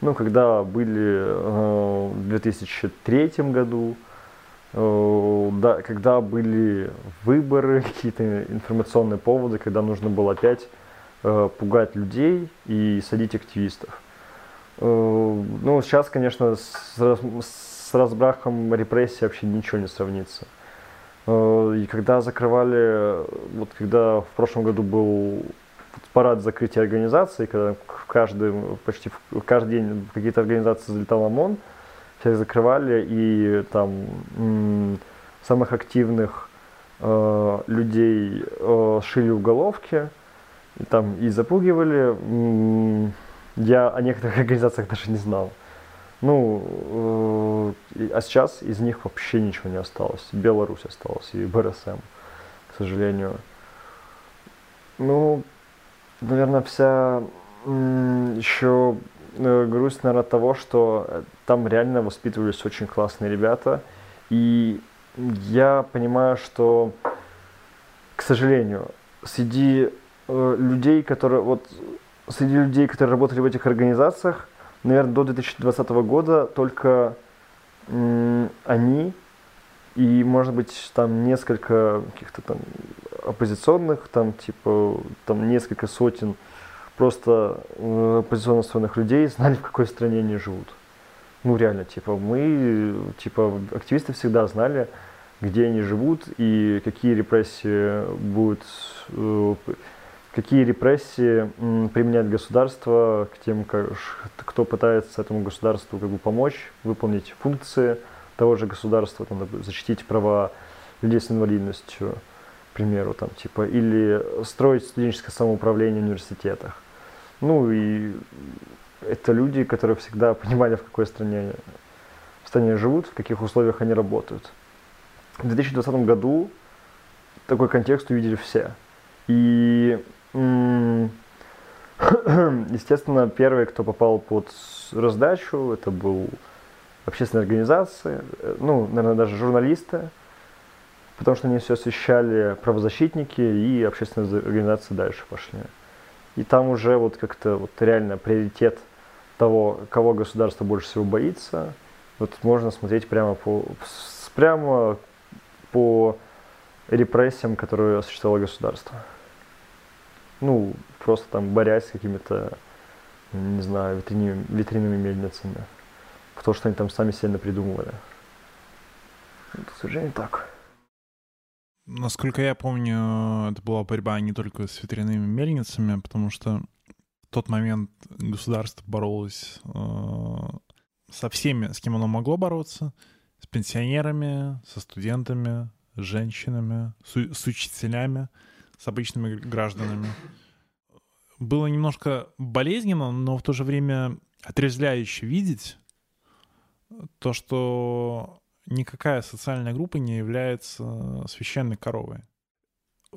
ну, когда были э, в 2003 году, э, да, когда были выборы, какие-то информационные поводы, когда нужно было опять э, пугать людей и садить активистов. Э, ну, сейчас, конечно, с, с разбрахом репрессий вообще ничего не сравнится. Э, и когда закрывали, вот когда в прошлом году был парад закрытия организации, когда каждый, почти каждый день в какие-то организации залетал ОМОН, всех закрывали, и там самых активных э, людей э, шили уголовки, и, там и запугивали. Я о некоторых организациях даже не знал. Ну, э, а сейчас из них вообще ничего не осталось. Беларусь осталась и БРСМ, к сожалению. Ну, наверное, вся еще э, грусть, наверное, того, что там реально воспитывались очень классные ребята. И я понимаю, что, к сожалению, среди э, людей, которые вот среди людей, которые работали в этих организациях, наверное, до 2020 года только они и, может быть, там несколько каких-то там оппозиционных, там типа, там несколько сотен просто э, оппозиционно настроенных людей знали, в какой стране они живут. Ну, реально, типа, мы, типа, активисты всегда знали, где они живут и какие репрессии будут, э, какие репрессии применяет государство к тем, кто пытается этому государству как бы помочь выполнить функции того же государства, там, защитить права людей с инвалидностью, к примеру, там, типа, или строить студенческое самоуправление в университетах. Ну и это люди, которые всегда понимали, в какой стране, в стране живут, в каких условиях они работают. В 2020 году такой контекст увидели все. И, естественно, первый, кто попал под раздачу, это был общественные организации, э, ну, наверное, даже журналисты, потому что они все освещали правозащитники и общественные организации дальше пошли. И там уже вот как-то вот реально приоритет того, кого государство больше всего боится, вот можно смотреть прямо по, прямо по репрессиям, которые осуществляло государство. Ну, просто там борясь с какими-то, не знаю, витринными, витринными мельницами. Потому что они там сами себе придумывали. Это, к сожалению, так. Насколько я помню, это была борьба не только с ветряными мельницами, потому что в тот момент государство боролось э, со всеми, с кем оно могло бороться, с пенсионерами, со студентами, с женщинами, с, с учителями, с обычными гражданами. Было немножко болезненно, но в то же время отрезвляюще видеть то, что никакая социальная группа не является священной коровой.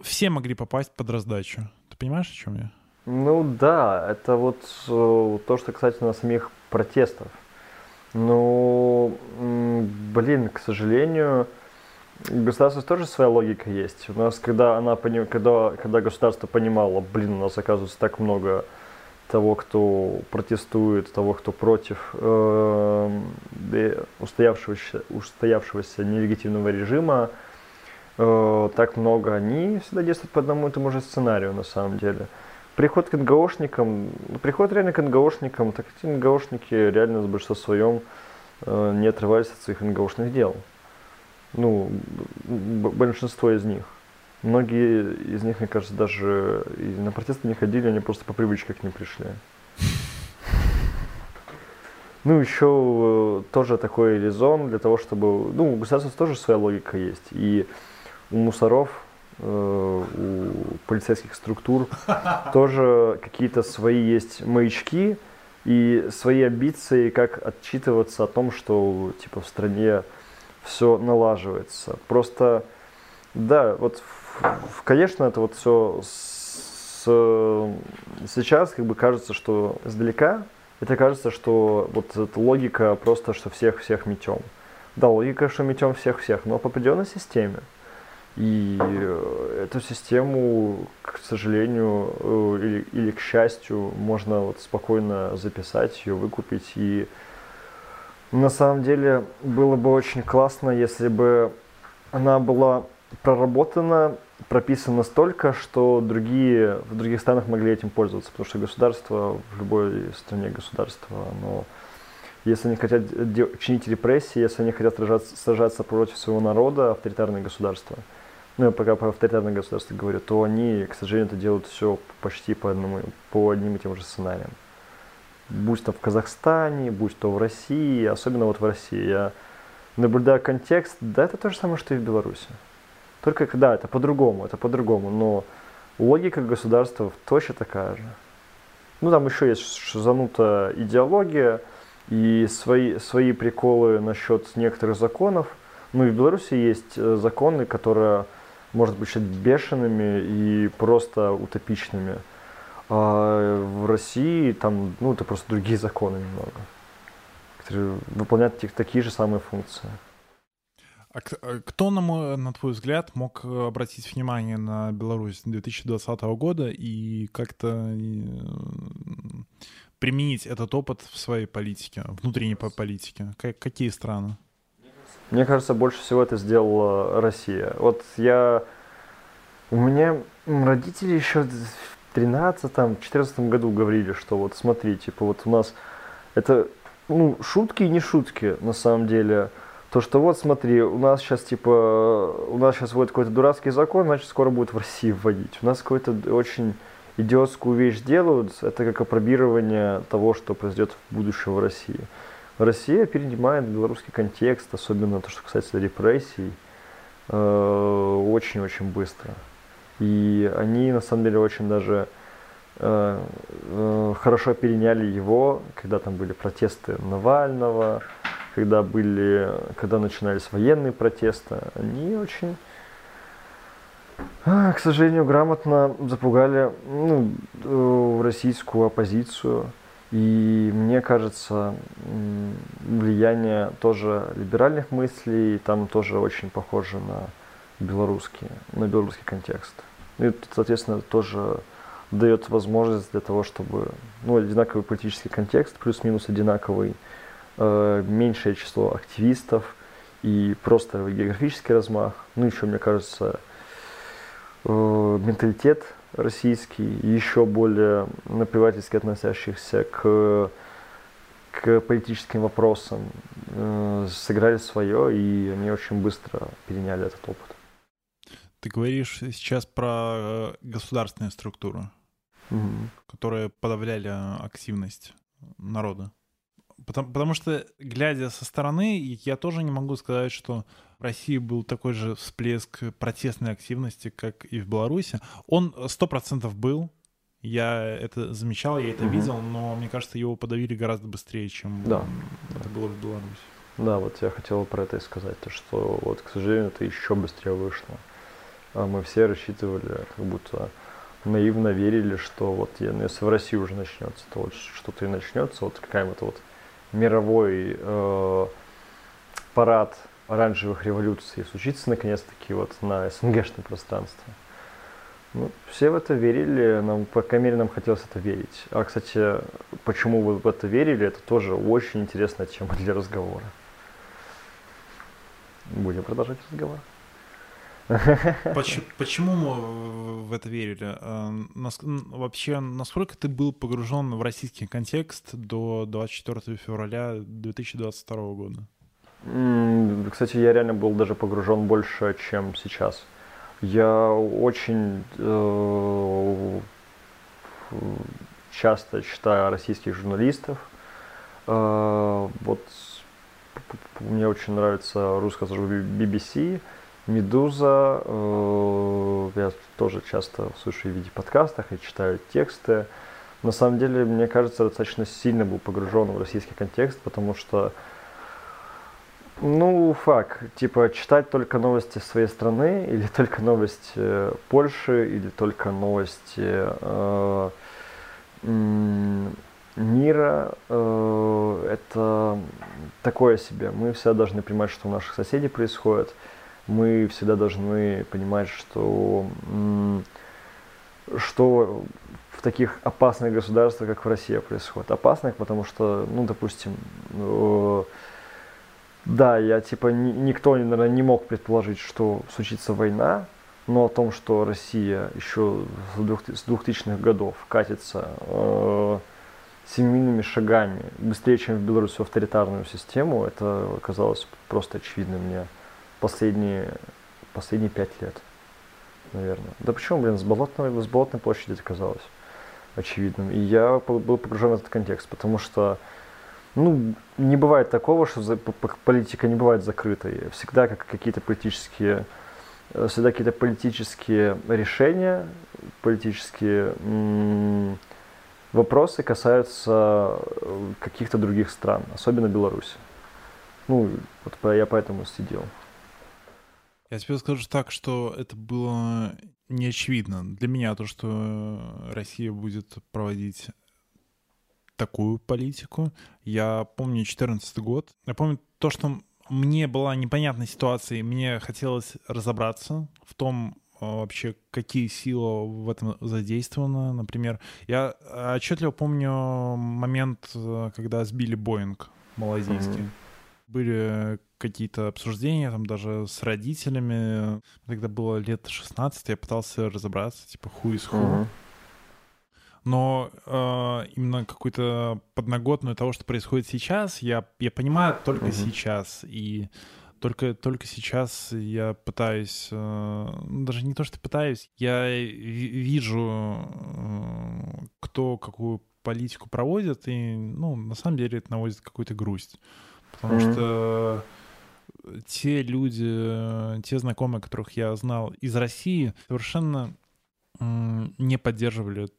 Все могли попасть под раздачу. Ты понимаешь, о чем я? Ну да, это вот э, то, что касательно самих протестов. Ну, блин, к сожалению, государство тоже своя логика есть. У нас, когда, она, когда, когда государство понимало, блин, у нас оказывается так много того, кто протестует, того, кто против э, устоявшегося, устоявшегося нелегитимного режима, э, так много, они всегда действуют по одному и тому же сценарию на самом деле. Приход к НГОшникам, приход реально к НГОшникам, так эти НГОшники реально с большинством своем э, не отрывались от своих НГОшных дел. Ну, большинство из них. Многие из них, мне кажется, даже и на протесты не ходили, они просто по привычке к ним пришли. Ну, еще э, тоже такой резон для того, чтобы... Ну, у государства тоже своя логика есть. И у мусоров, э, у полицейских структур тоже какие-то свои есть маячки и свои амбиции, как отчитываться о том, что типа в стране все налаживается. Просто, да, вот конечно, это вот все с, сейчас как бы кажется, что издалека это кажется, что вот эта логика просто, что всех-всех метем. Да, логика, что метем всех-всех, но по определенной системе. И эту систему, к сожалению, э, или, или к счастью, можно вот спокойно записать, ее выкупить. И на самом деле было бы очень классно, если бы она была проработана прописано столько, что другие, в других странах могли этим пользоваться, потому что государство, в любой стране государство, оно, если они хотят чинить репрессии, если они хотят сражаться, сражаться против своего народа, авторитарное государство, ну, я пока про авторитарное государство говорю, то они, к сожалению, это делают все почти по, одному, по одним и тем же сценариям. Будь то в Казахстане, будь то в России, особенно вот в России. Я наблюдаю контекст, да, это то же самое, что и в Беларуси. Только когда это по-другому, это по-другому, но логика государства точно такая же. Ну, там еще есть шизанутая идеология, и свои, свои приколы насчет некоторых законов. Ну и в Беларуси есть э, законы, которые может быть бешеными и просто утопичными. А в России там, ну, это просто другие законы немного, которые выполняют такие же самые функции. А э, кто, на, мой, на твой взгляд, мог э, обратить внимание на Беларусь 2020 года и как-то э, применить этот опыт в своей политике, внутренней политике? Какие страны? Мне кажется, больше всего это сделала Россия. Вот я... У меня родители еще 13-14 году говорили, что вот смотри, типа вот у нас это ну, шутки и не шутки на самом деле. То, что вот смотри, у нас сейчас типа, у нас сейчас будет какой-то дурацкий закон, значит скоро будет в России вводить. У нас какой-то очень идиотскую вещь делают, это как опробирование того, что произойдет в будущем в России. Россия перенимает белорусский контекст, особенно то, что касается репрессий, э, очень-очень быстро. И они, на самом деле, очень даже э, э, хорошо переняли его, когда там были протесты Навального, когда были, когда начинались военные протесты. Они очень, к сожалению, грамотно запугали ну, российскую оппозицию. И мне кажется, влияние тоже либеральных мыслей там тоже очень похоже на белорусский, на белорусский контекст. И, соответственно, тоже дает возможность для того, чтобы ну, одинаковый политический контекст, плюс-минус одинаковый, э, меньшее число активистов и просто географический размах. Ну, еще, мне кажется, э, менталитет российский, еще более наплевательски относящихся к, к политическим вопросам, э, сыграли свое, и они очень быстро переняли этот опыт. Ты говоришь сейчас про э, государственные структуры, угу. которые подавляли активность народа. Потому, потому что, глядя со стороны, я тоже не могу сказать, что в России был такой же всплеск протестной активности, как и в Беларуси. Он сто процентов был. Я это замечал, я это угу. видел, но мне кажется, его подавили гораздо быстрее, чем да. это было в Беларуси. Да, вот я хотел про это и сказать, то что вот, к сожалению, это еще быстрее вышло. А мы все рассчитывали, как будто наивно верили, что вот ну, если в России уже начнется, то вот что-то и начнется, вот какая-то вот мировой э, парад оранжевых революций случится наконец-таки вот на СНГшном пространстве. Ну, все в это верили, нам, по крайней мере, нам хотелось это верить. А, кстати, почему вы в это верили, это тоже очень интересная тема для разговора. Будем продолжать разговор. Почему, мы в это верили? А, вообще, насколько ты был погружен в российский контекст до 24 февраля 2022 года? Кстати, я реально был даже погружен больше, чем сейчас. Я очень э, часто читаю российских журналистов. Э, вот мне очень нравится русская служба BBC. Медуза, э, я тоже часто слушаю в виде подкастах и читаю тексты. На самом деле, мне кажется, достаточно сильно был погружен в российский контекст, потому что, ну, факт, типа, читать только новости своей страны, или только новости э, Польши, или только новости э, мира, э, это такое себе. Мы всегда должны понимать, что у наших соседей происходит – мы всегда должны понимать, что, что в таких опасных государствах, как в России, происходит. Опасных, потому что, ну, допустим, э, да, я типа никто, наверное, не мог предположить, что случится война, но о том, что Россия еще с 2000-х годов катится э, семимильными шагами быстрее, чем в Беларуси в авторитарную систему, это оказалось просто очевидно мне последние, последние пять лет, наверное. Да почему, блин, с болотной, с болотной площади это казалось очевидным. И я был погружен в этот контекст, потому что ну, не бывает такого, что политика не бывает закрытой. Всегда как какие-то политические, э, всегда какие-то политические решения, политические вопросы касаются э, каких-то других стран, особенно Беларуси. Ну, вот я поэтому сидел. Я тебе скажу так, что это было не очевидно. Для меня то, что Россия будет проводить такую политику. Я помню 2014 год. Я помню то, что мне была непонятная ситуация, и мне хотелось разобраться в том, а, вообще, какие силы в этом задействованы. Например, я отчетливо помню момент, э, когда сбили Боинг малазийский. Mm-hmm. Были какие-то обсуждения там даже с родителями. Тогда было лет 16, я пытался разобраться, типа, is who. Mm-hmm. Но э, именно какую-то подноготную того, что происходит сейчас, я, я понимаю только mm-hmm. сейчас. И только, только сейчас я пытаюсь, э, даже не то, что пытаюсь, я вижу, э, кто какую политику проводит, и, ну, на самом деле это наводит какую-то грусть. Потому mm-hmm. что те люди, те знакомые, которых я знал из России, совершенно не поддерживали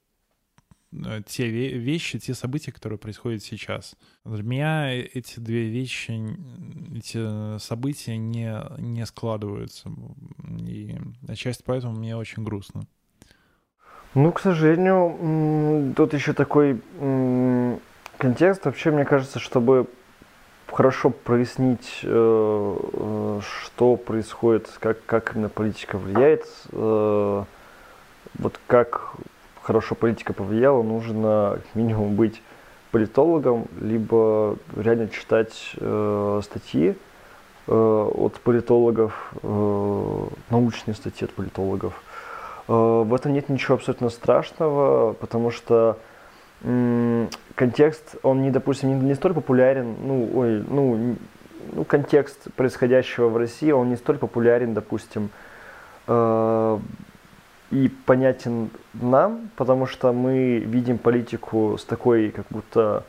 Э, те вещи, те события, которые происходят сейчас. Для меня эти две вещи, эти события не, не складываются. И отчасти поэтому мне очень грустно. Ну, к сожалению, тут еще такой контекст. Вообще, мне кажется, чтобы хорошо прояснить, э, э, что происходит, как, как именно политика влияет, вот как хорошо политика повлияла, нужно минимум быть политологом, либо реально читать э, статьи э, от политологов, э, научные статьи от политологов. Э, в этом нет ничего абсолютно страшного, потому что э, контекст, он не, допустим, не, не столь популярен, ну, ой, ну, ну, контекст происходящего в России, он не столь популярен, допустим, э, и понятен нам, потому что мы видим политику с такой, как будто,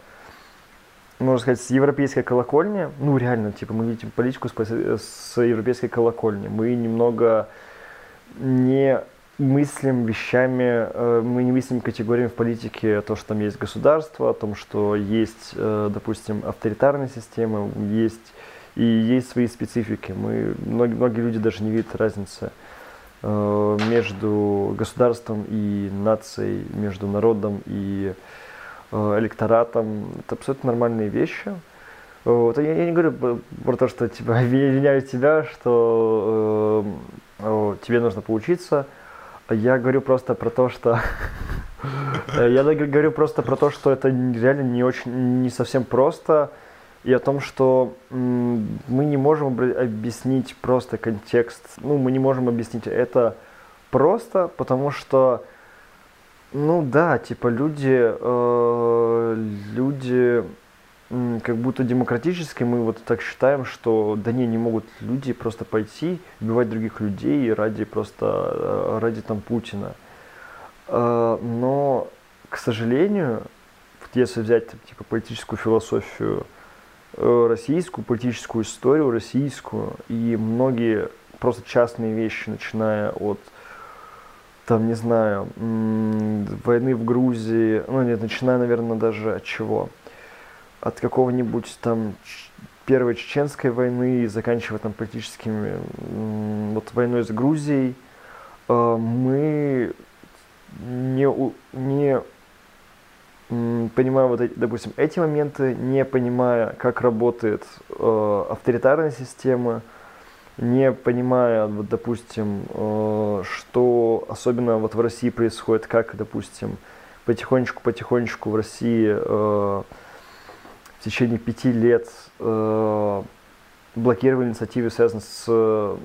можно сказать, с европейской колокольни. Ну, реально, типа, мы видим политику с, с европейской колокольни. Мы немного не мыслим вещами, э, мы не мыслим категориями в политике то, что там есть государство, о том, что есть, э, допустим, авторитарная система, есть и есть свои специфики. Мы, многие, многие люди даже не видят разницы Э, между государством и нацией, между народом и электоратом. Это абсолютно нормальные вещи. Вот. Я, я не говорю про то, что типа, обвиняю тебя, что э, тебе нужно поучиться. Я говорю просто про то, что я говорю просто про то, что это реально не очень, не совсем просто и о том, что мы не можем объяснить просто контекст, ну, мы не можем объяснить это просто, потому что, ну да, типа люди, э, люди как будто демократические, мы вот так считаем, что да не, не могут люди просто пойти убивать других людей ради просто, э, ради там Путина. Э, но, к сожалению, если взять типа политическую философию Э, российскую политическую историю, российскую, и многие просто частные вещи, начиная от, там, не знаю, войны в Грузии, ну нет, начиная, наверное, даже от чего? От какого-нибудь там первой чеченской войны, заканчивая там политическими, вот войной с Грузией, э, мы не, не понимая вот, допустим, эти моменты, не понимая, как работает э, авторитарная система, не понимая, вот, допустим, э, что особенно вот в России происходит, как, допустим, потихонечку-потихонечку в России э, течение пяти лет э, блокировали инициативы, связанные с, э,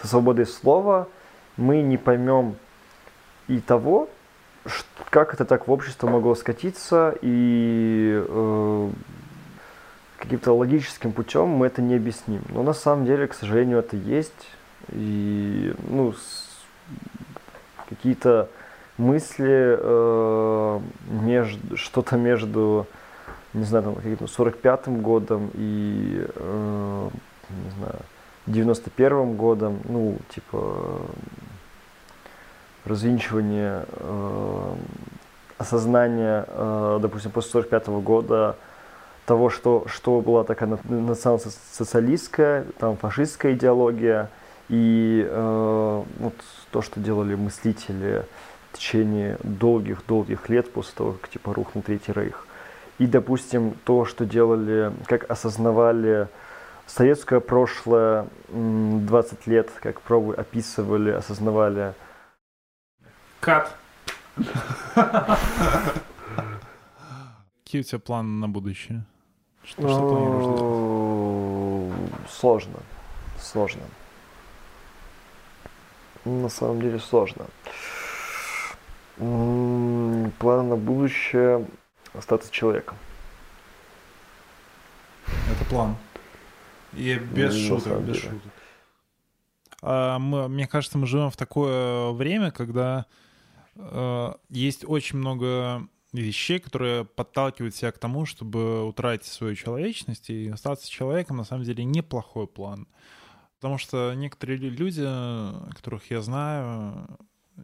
со свободой слова, мы не поймем и того, как это так в общество могло скатиться, и э, каким-то логическим путем мы это не объясним. Но на самом деле, к сожалению, это есть. И ну, какие-то мысли э, между, что-то между, не знаю, там, каким-то 45-м годом и, э, не знаю, 91-м годом, ну, типа, развинчивание э, осознание, э, допустим, после 1945 года того, что, что была такая национал-социалистская, там фашистская идеология, и э, вот то, что делали мыслители в течение долгих-долгих лет после того, как типа рухнул Третий Рейх. И, допустим, то, что делали, как осознавали советское прошлое 20 лет, как пробы описывали, осознавали. Кат. Какие у тебя планы на будущее? Что, что планируешь Сложно. Сложно. На самом деле сложно. План на будущее остаться человеком. Это план. И без ну, шуток, без шуток. А, мы, мне кажется, мы живем в такое время, когда э, есть очень много вещей, которые подталкивают себя к тому, чтобы утратить свою человечность и остаться человеком, на самом деле, неплохой план. Потому что некоторые люди, которых я знаю,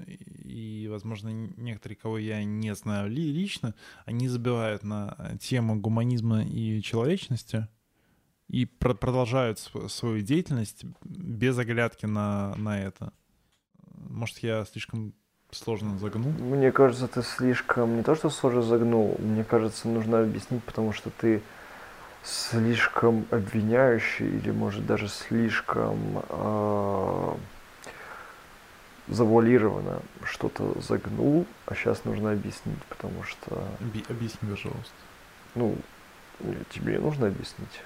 и, возможно, некоторые, кого я не знаю лично, они забивают на тему гуманизма и человечности и продолжают свою деятельность без оглядки на, на это. Может, я слишком сложно загнул? Мне кажется, ты слишком... Не то, что сложно загнул, мне кажется, нужно объяснить, потому что ты слишком обвиняющий или, может, даже слишком э, завуалированно что-то загнул, а сейчас нужно объяснить, потому что... Объясни, пожалуйста. Ну, тебе нужно объяснить.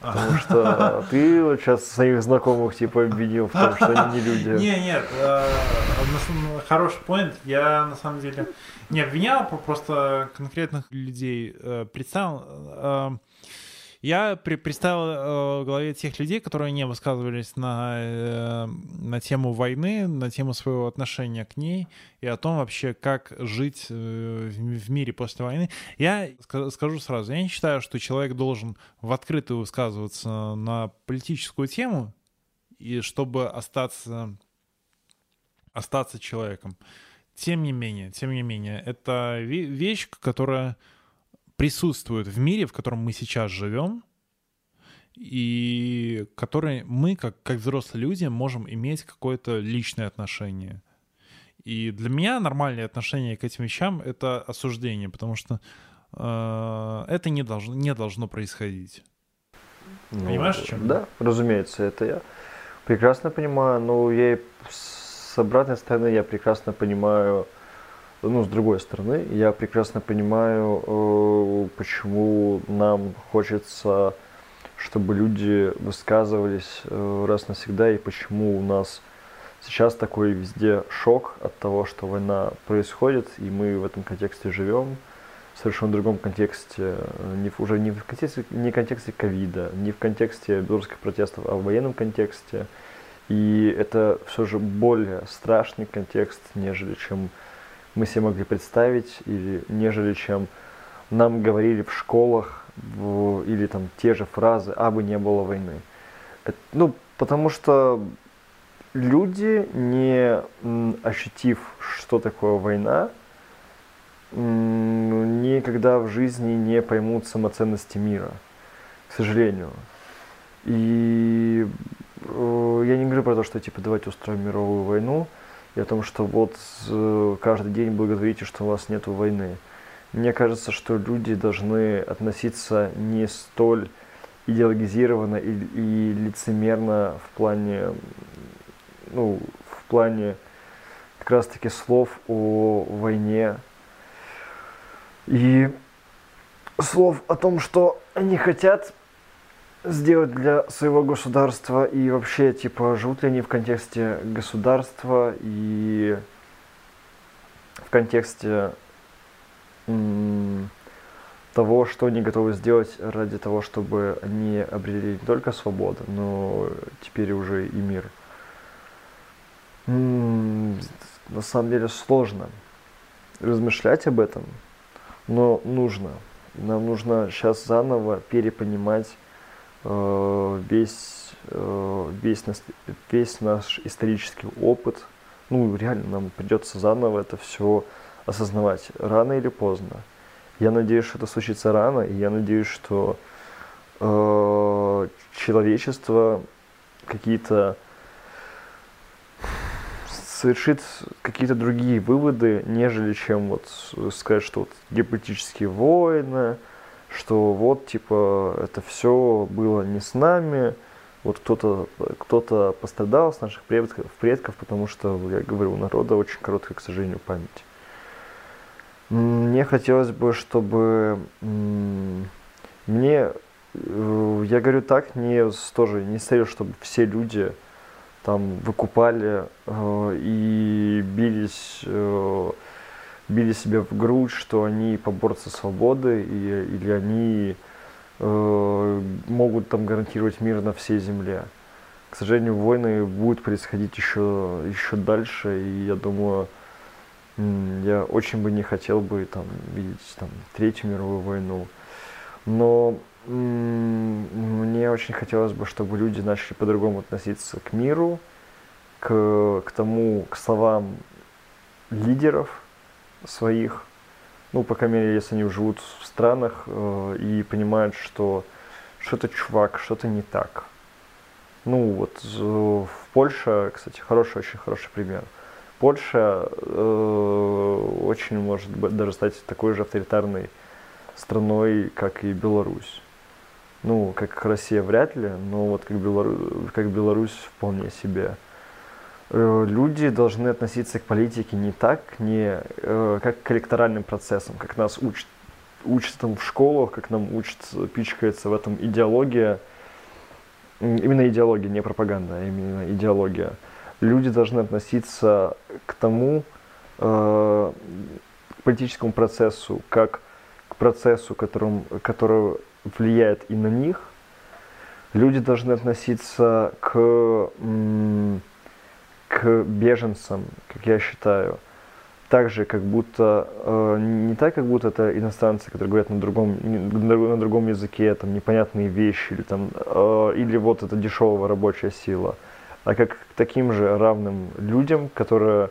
Потому что ты вот сейчас своих знакомых типа обвинил в том, что они не люди. Не, нет, э, хороший поинт. Я на самом деле не обвинял, просто конкретных людей э, представил. Я при, представил э, в голове тех людей, которые не высказывались на, э, на тему войны, на тему своего отношения к ней и о том вообще, как жить э, в, в мире после войны. Я скажу сразу, я не считаю, что человек должен в открытую высказываться на политическую тему, и чтобы остаться, остаться человеком. Тем не менее, тем не менее, это вещь, которая присутствуют в мире, в котором мы сейчас живем, и которые мы, как, как взрослые люди, можем иметь какое-то личное отношение. И для меня нормальное отношение к этим вещам — это осуждение, потому что э, это не должно, не должно происходить. Ну, Понимаешь, о чем? Да, разумеется, это я прекрасно понимаю, но я с обратной стороны я прекрасно понимаю, ну, с другой стороны, я прекрасно понимаю, э, почему нам хочется, чтобы люди высказывались э, раз навсегда, и почему у нас сейчас такой везде шок от того, что война происходит, и мы в этом контексте живем, в совершенно другом контексте, э, уже не в контексте, не в контексте ковида, не в контексте белорусских протестов, а в военном контексте. И это все же более страшный контекст, нежели чем мы себе могли представить, или нежели чем нам говорили в школах, в, или там те же фразы, а бы не было войны. Это, ну, потому что люди, не ощутив, что такое война, никогда в жизни не поймут самоценности мира, к сожалению. И э, я не говорю про то, что типа давайте устроим мировую войну, и о том, что вот э, каждый день благодарите, что у вас нет войны. Мне кажется, что люди должны относиться не столь идеологизированно и, и лицемерно в плане, ну, в плане как раз-таки слов о войне и слов о том, что они хотят сделать для своего государства и вообще, типа, живут ли они в контексте государства и в контексте того, что они готовы сделать ради того, чтобы они обрели не только свободу, но теперь уже и мир. На самом деле сложно размышлять об этом, но нужно. Нам нужно сейчас заново перепонимать Э, весь, э, весь, весь наш исторический опыт. Ну, реально, нам придется заново это все осознавать рано или поздно. Я надеюсь, что это случится рано, и я надеюсь, что э, человечество какие-то совершит какие-то другие выводы, нежели чем вот сказать, что вот геополитические войны, что вот типа это все было не с нами, вот кто-то кто пострадал с наших предков, предков, потому что, я говорю, у народа очень короткая, к сожалению, память. Мне хотелось бы, чтобы мне, э, я говорю так, не тоже не с чтобы все люди там выкупали э, и бились, э, били себя в грудь, что они поборцы свободы и, или они э, могут там гарантировать мир на всей земле. К сожалению, войны будут происходить еще, еще дальше, и я думаю, я очень бы не хотел бы там видеть там Третью мировую войну. Но мне очень хотелось бы, чтобы люди начали по-другому относиться к миру, к, к тому, к словам лидеров своих, ну, по крайней мере, если они живут в странах э, и понимают, что что-то чувак, что-то не так. Ну, вот в Польше, кстати, хороший, очень хороший пример. Польша э, очень может быть, даже стать такой же авторитарной страной, как и Беларусь. Ну, как Россия вряд ли, но вот как, Белору... как Беларусь вполне себе. Э, люди должны относиться к политике не так, не э, как к электоральным процессам, как нас учат, учат там в школах, как нам учат, пичкается в этом идеология, именно идеология, не пропаганда, а именно идеология. Люди должны относиться к тому, э, к политическому процессу, как к процессу, которым, который влияет и на них, люди должны относиться к, к беженцам, как я считаю, так же, как будто, э, не так, как будто это иностранцы, которые говорят на другом, на другом языке, там, непонятные вещи, или, там, э, или вот это дешевая рабочая сила, а как к таким же равным людям, которые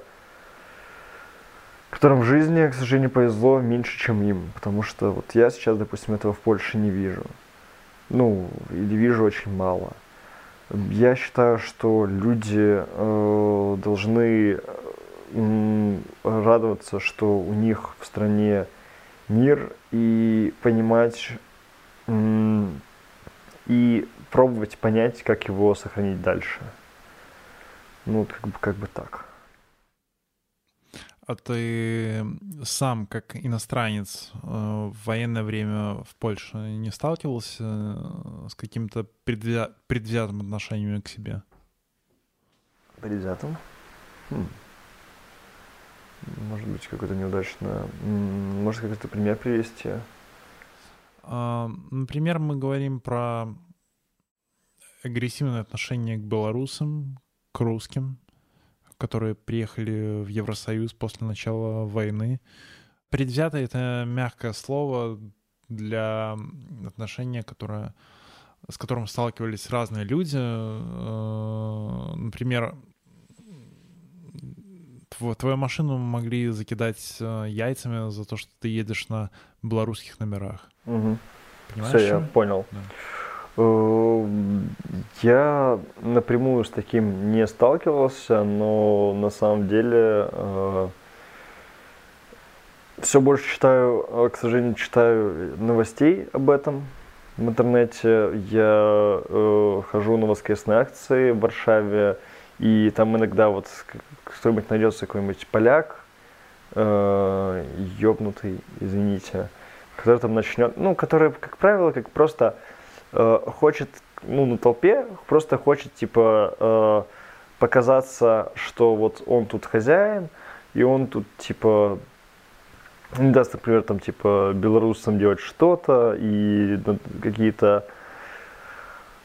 которым в жизни, к сожалению, повезло меньше, чем им. Потому что вот я сейчас, допустим, этого в Польше не вижу. Ну, или вижу очень мало. Я считаю, что люди э, должны радоваться, что у них в стране мир и понимать и пробовать понять, как его сохранить дальше. Ну, как бы, как бы так. А ты сам, как иностранец, э, в военное время в Польше не сталкивался э, с каким-то предвзя... предвзятым отношением к себе? Предвзятым? Хм. Может быть, какое-то неудачное... Может, какой-то пример привести? А, например, мы говорим про агрессивное отношение к белорусам, к русским, которые приехали в Евросоюз после начала войны. Предвзято — это мягкое слово для отношения, которое, с которым сталкивались разные люди. Э, например, твою машину могли закидать э, яйцами за то, что ты едешь на белорусских номерах. Угу. Понимаешь? Все, я понял. Да. Э, я напрямую с таким не сталкивался, но на самом деле э, все больше читаю, э, к сожалению, читаю новостей об этом в интернете. Я хожу на воскресные акции в Варшаве, и там иногда вот кто-нибудь найдется какой-нибудь поляк, ёбнутый, извините, который там начнет, ну, который, как правило, как просто э, хочет, ну, на толпе, просто хочет, типа, э, показаться, что вот он тут хозяин, и он тут, типа, не даст, например, там, типа, белорусам делать что-то, и какие-то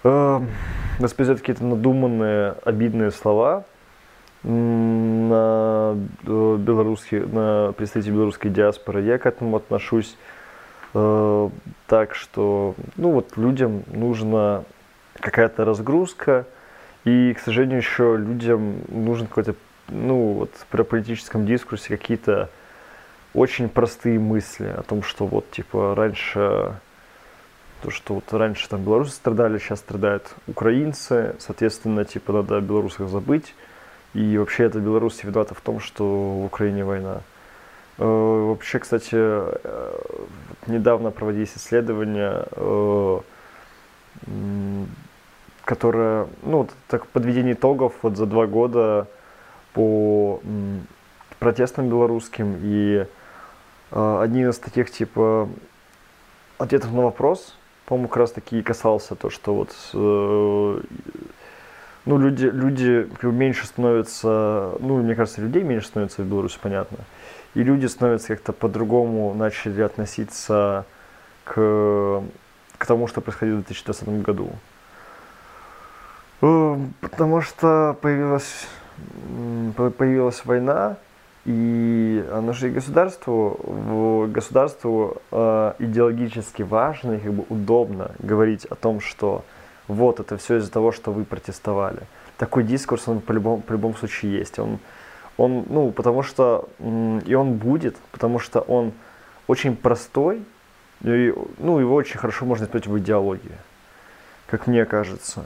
э, воспроизведет какие-то надуманные, обидные слова на э, белорусские, на представителей белорусской диаспоры. Я к этому отношусь так что, ну вот людям нужна какая-то разгрузка, и, к сожалению, еще людям нужен какой-то, ну вот при политическом дискурсе какие-то очень простые мысли о том, что вот, типа, раньше, то, что вот раньше там белорусы страдали, сейчас страдают украинцы, соответственно, типа, надо о белорусах забыть. И вообще это Беларусь виновата в том, что в Украине война. Э, вообще, кстати, э, недавно проводились исследования, э, которые, ну, так подведение итогов вот за два года по протестам белорусским. И один из таких, типа, ответов на вопрос, по-моему, как раз таки касался то, что вот ну, люди, люди меньше становятся, ну, мне кажется, людей меньше становится в Беларуси, понятно. И люди становятся как-то по-другому начали относиться к, к тому, что происходило в 2020 году. Э, потому что появилась, появилась война, и и государству, государству э, идеологически важно и как бы удобно говорить о том, что вот это все из-за того, что вы протестовали. Такой дискурс, он по-любому, по любому случаю есть. Он, он, ну, потому что, и он будет, потому что он очень простой, и, ну, его очень хорошо можно использовать в идеологии, как мне кажется.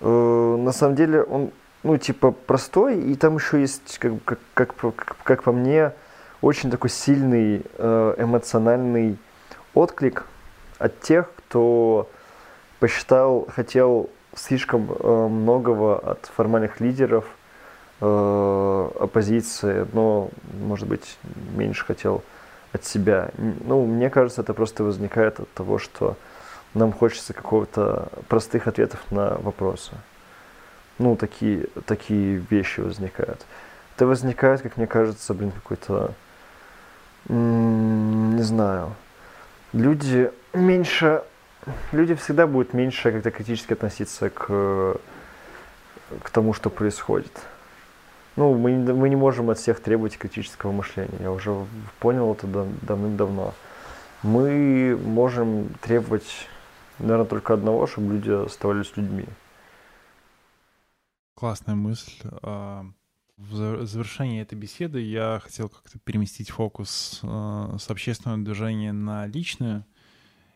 Э, на самом деле он, ну, типа, простой, и там еще есть, как, как, как, как, по мне, очень такой сильный э, эмоциональный отклик от тех, кто посчитал, хотел слишком э, многого от формальных лидеров оппозиции, но, может быть, меньше хотел от себя. Ну, мне кажется, это просто возникает от того, что нам хочется какого-то простых ответов на вопросы. Ну, такие, такие вещи возникают. Это возникает, как мне кажется, блин, какой-то, не знаю, люди меньше люди всегда будут меньше как-то критически относиться к, к тому, что происходит. Ну, мы, мы не можем от всех требовать критического мышления. Я уже понял это давным-давно. Мы можем требовать, наверное, только одного, чтобы люди оставались людьми. Классная мысль. А, в завершении этой беседы я хотел как-то переместить фокус а, с общественного движения на личное.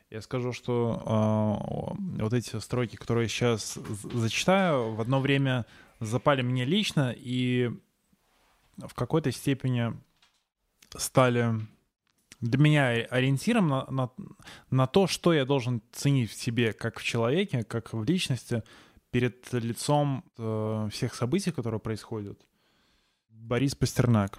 Я скажу, что э, вот эти строки, которые я сейчас зачитаю, в одно время запали мне лично и в какой-то степени стали для меня ориентиром на, на, на то, что я должен ценить в себе как в человеке, как в личности перед лицом э, всех событий, которые происходят. Борис Пастернак.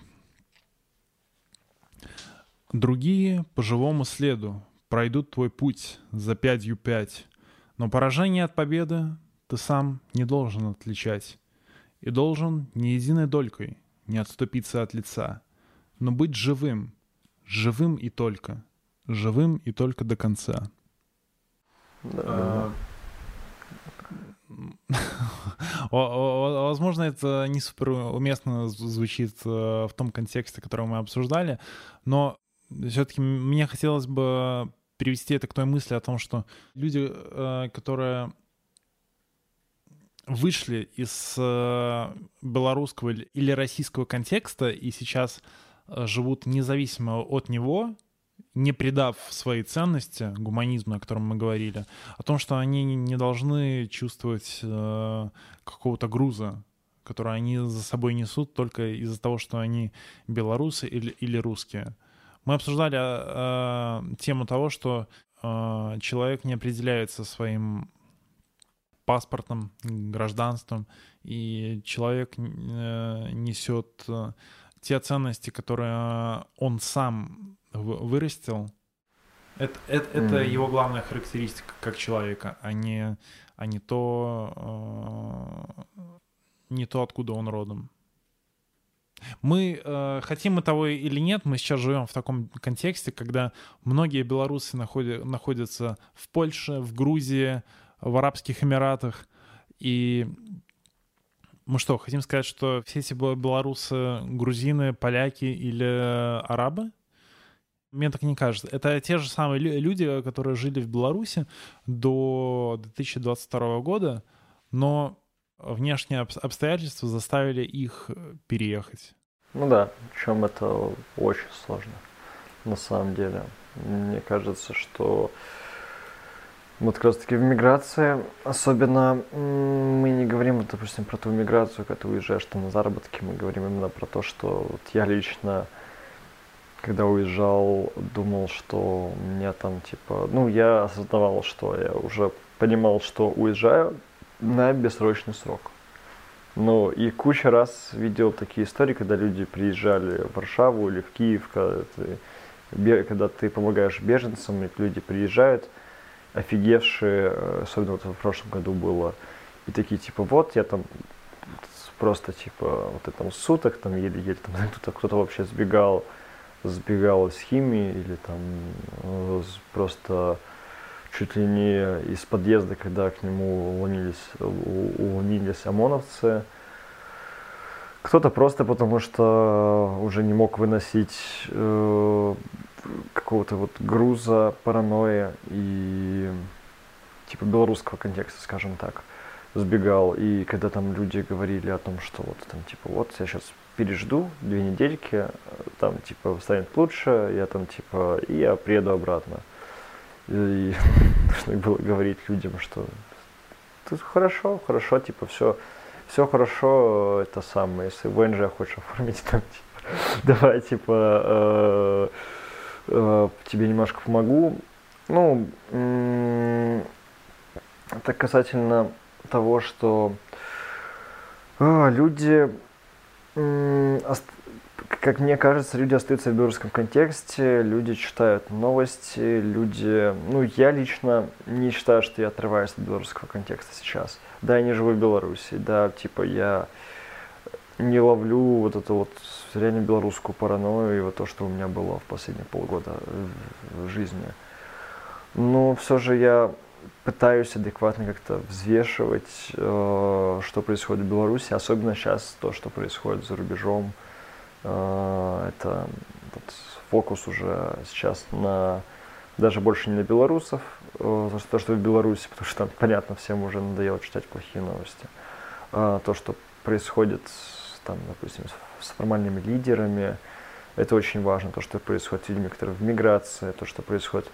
Другие по живому следу пройдут твой путь за пятью пять. Но поражение от победы ты сам не должен отличать. И должен ни единой долькой не отступиться от лица, но быть живым, живым и только, живым и только до конца. А, возможно, это не супер уместно звучит э, в том контексте, который мы обсуждали, но все-таки мне хотелось бы привести это к той мысли о том, что люди, э, которые вышли из э, белорусского или российского контекста и сейчас э, живут независимо от него, не придав свои ценности, гуманизму, о котором мы говорили, о том, что они не должны чувствовать какого-то груза, который они за собой несут только из-за того, что они белорусы или, или русские. Мы обсуждали э, тему того, что э, человек не определяется своим паспортом, гражданством, и человек э, несет э, те ценности, которые он сам вырастил. Это, это, mm. это его главная характеристика как человека, а не, а не то, э, не то, откуда он родом. Мы, э, хотим мы того или нет, мы сейчас живем в таком контексте, когда многие белорусы находят, находятся в Польше, в Грузии, в Арабских Эмиратах. И мы что, хотим сказать, что все эти белорусы грузины, поляки или арабы? Мне так не кажется. Это те же самые люди, которые жили в Беларуси до 2022 года, но внешние обстоятельства заставили их э, переехать. Ну да, причем это очень сложно. на самом деле. Мне кажется, что вот как раз таки в миграции, особенно мы не говорим, допустим, про ту миграцию, когда ты уезжаешь там на заработки, мы говорим именно про то, что вот я лично, когда уезжал, думал, что у меня там типа, ну я осознавал, что я уже понимал, что уезжаю на бессрочный срок. Ну и куча раз видел такие истории, когда люди приезжали в Варшаву или в Киев, когда ты, когда ты помогаешь беженцам, и люди приезжают, офигевшие, э, особенно вот в прошлом году было, и такие типа вот я там просто типа вот там суток там еле-еле там кто-то кто-то вообще сбегал сбегал из химии или там э, просто чуть ли не из подъезда, когда к нему улонились, улонились ОМОНовцы. Кто-то просто потому, что уже не мог выносить э, какого-то вот груза, паранойя и типа белорусского контекста, скажем так, сбегал. И когда там люди говорили о том, что вот там типа вот я сейчас пережду две недельки, там типа станет лучше, я там типа и я приеду обратно. И нужно было говорить людям, что тут хорошо, хорошо, типа все, все хорошо, это самое, если ВНЖ хочешь оформить, там, типа, давай, типа, э, э, тебе немножко помогу. Ну, это касательно того, что э, люди как мне кажется, люди остаются в белорусском контексте, люди читают новости, люди... Ну, я лично не считаю, что я отрываюсь от белорусского контекста сейчас. Да, я не живу в Беларуси, да, типа я не ловлю вот эту вот реально белорусскую паранойю и вот то, что у меня было в последние полгода в жизни. Но все же я пытаюсь адекватно как-то взвешивать, э, что происходит в Беларуси, особенно сейчас то, что происходит за рубежом. Э, это вот, фокус уже сейчас на даже больше не на белорусов, э, то, что в Беларуси, потому что, понятно, всем уже надоело читать плохие новости. А то, что происходит, там, допустим, с формальными лидерами, это очень важно. То, что происходит с людьми, которые в миграции, то, что происходит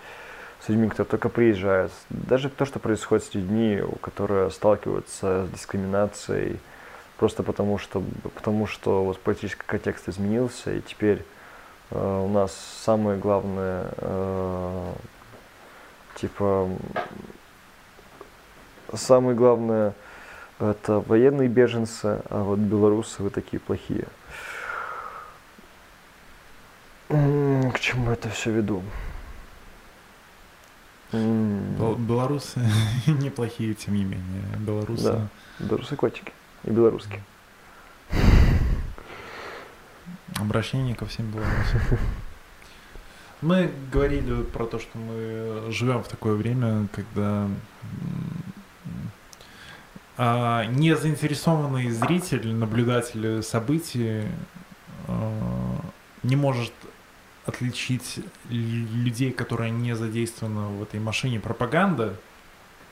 с людьми, которые только приезжают. Даже то, что происходит с людьми, которые сталкиваются с дискриминацией, просто потому что, потому что вот политический контекст изменился, и теперь э, у нас самое главное, э, типа, самое главное, это военные беженцы, а вот белорусы вы такие плохие. К чему это все веду? Белорусы неплохие, тем не менее. Белорусы... Да, белорусы котики и белорусские. Обращение ко всем белорусам. Мы говорили про то, что мы живем в такое время, когда а, не заинтересованный зритель, наблюдатель событий а, не может отличить людей, которые не задействованы в этой машине пропаганды,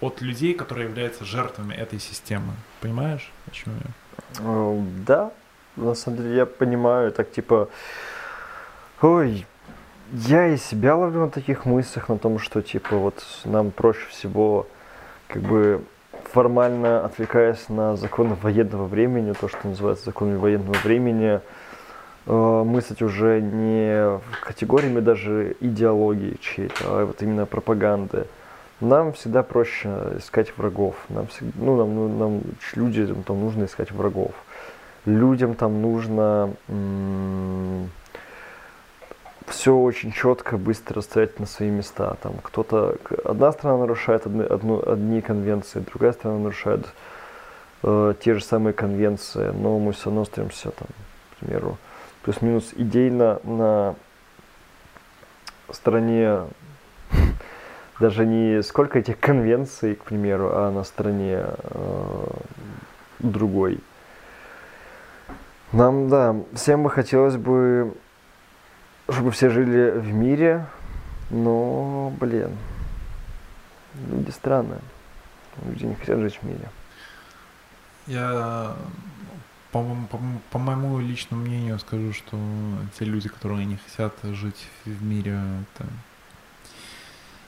от людей, которые являются жертвами этой системы. Понимаешь, о чем я? Э, да, на самом деле я понимаю, так типа, ой, я и себя ловлю на таких мыслях, на том, что типа вот нам проще всего как бы формально отвлекаясь на законы военного времени, то, что называется законами военного времени, Э, мыслить уже не категориями даже идеологии чьей-то, а вот именно пропаганды. Нам всегда проще искать врагов. Нам, ну, нам, ну, нам людям там нужно искать врагов. Людям там нужно все очень четко, быстро ставить на свои места. Там кто-то, одна страна нарушает одни, одну, одни конвенции, другая страна нарушает э, те же самые конвенции, но мы все равно стремимся, там, к примеру, плюс-минус идейно на стороне даже не сколько этих конвенций, к примеру, а на стороне э, другой. Нам, да, всем бы хотелось бы, чтобы все жили в мире, но, блин, люди странные. Люди не хотят жить в мире. Я по, по, по моему личному мнению скажу, что те люди, которые не хотят жить в мире, это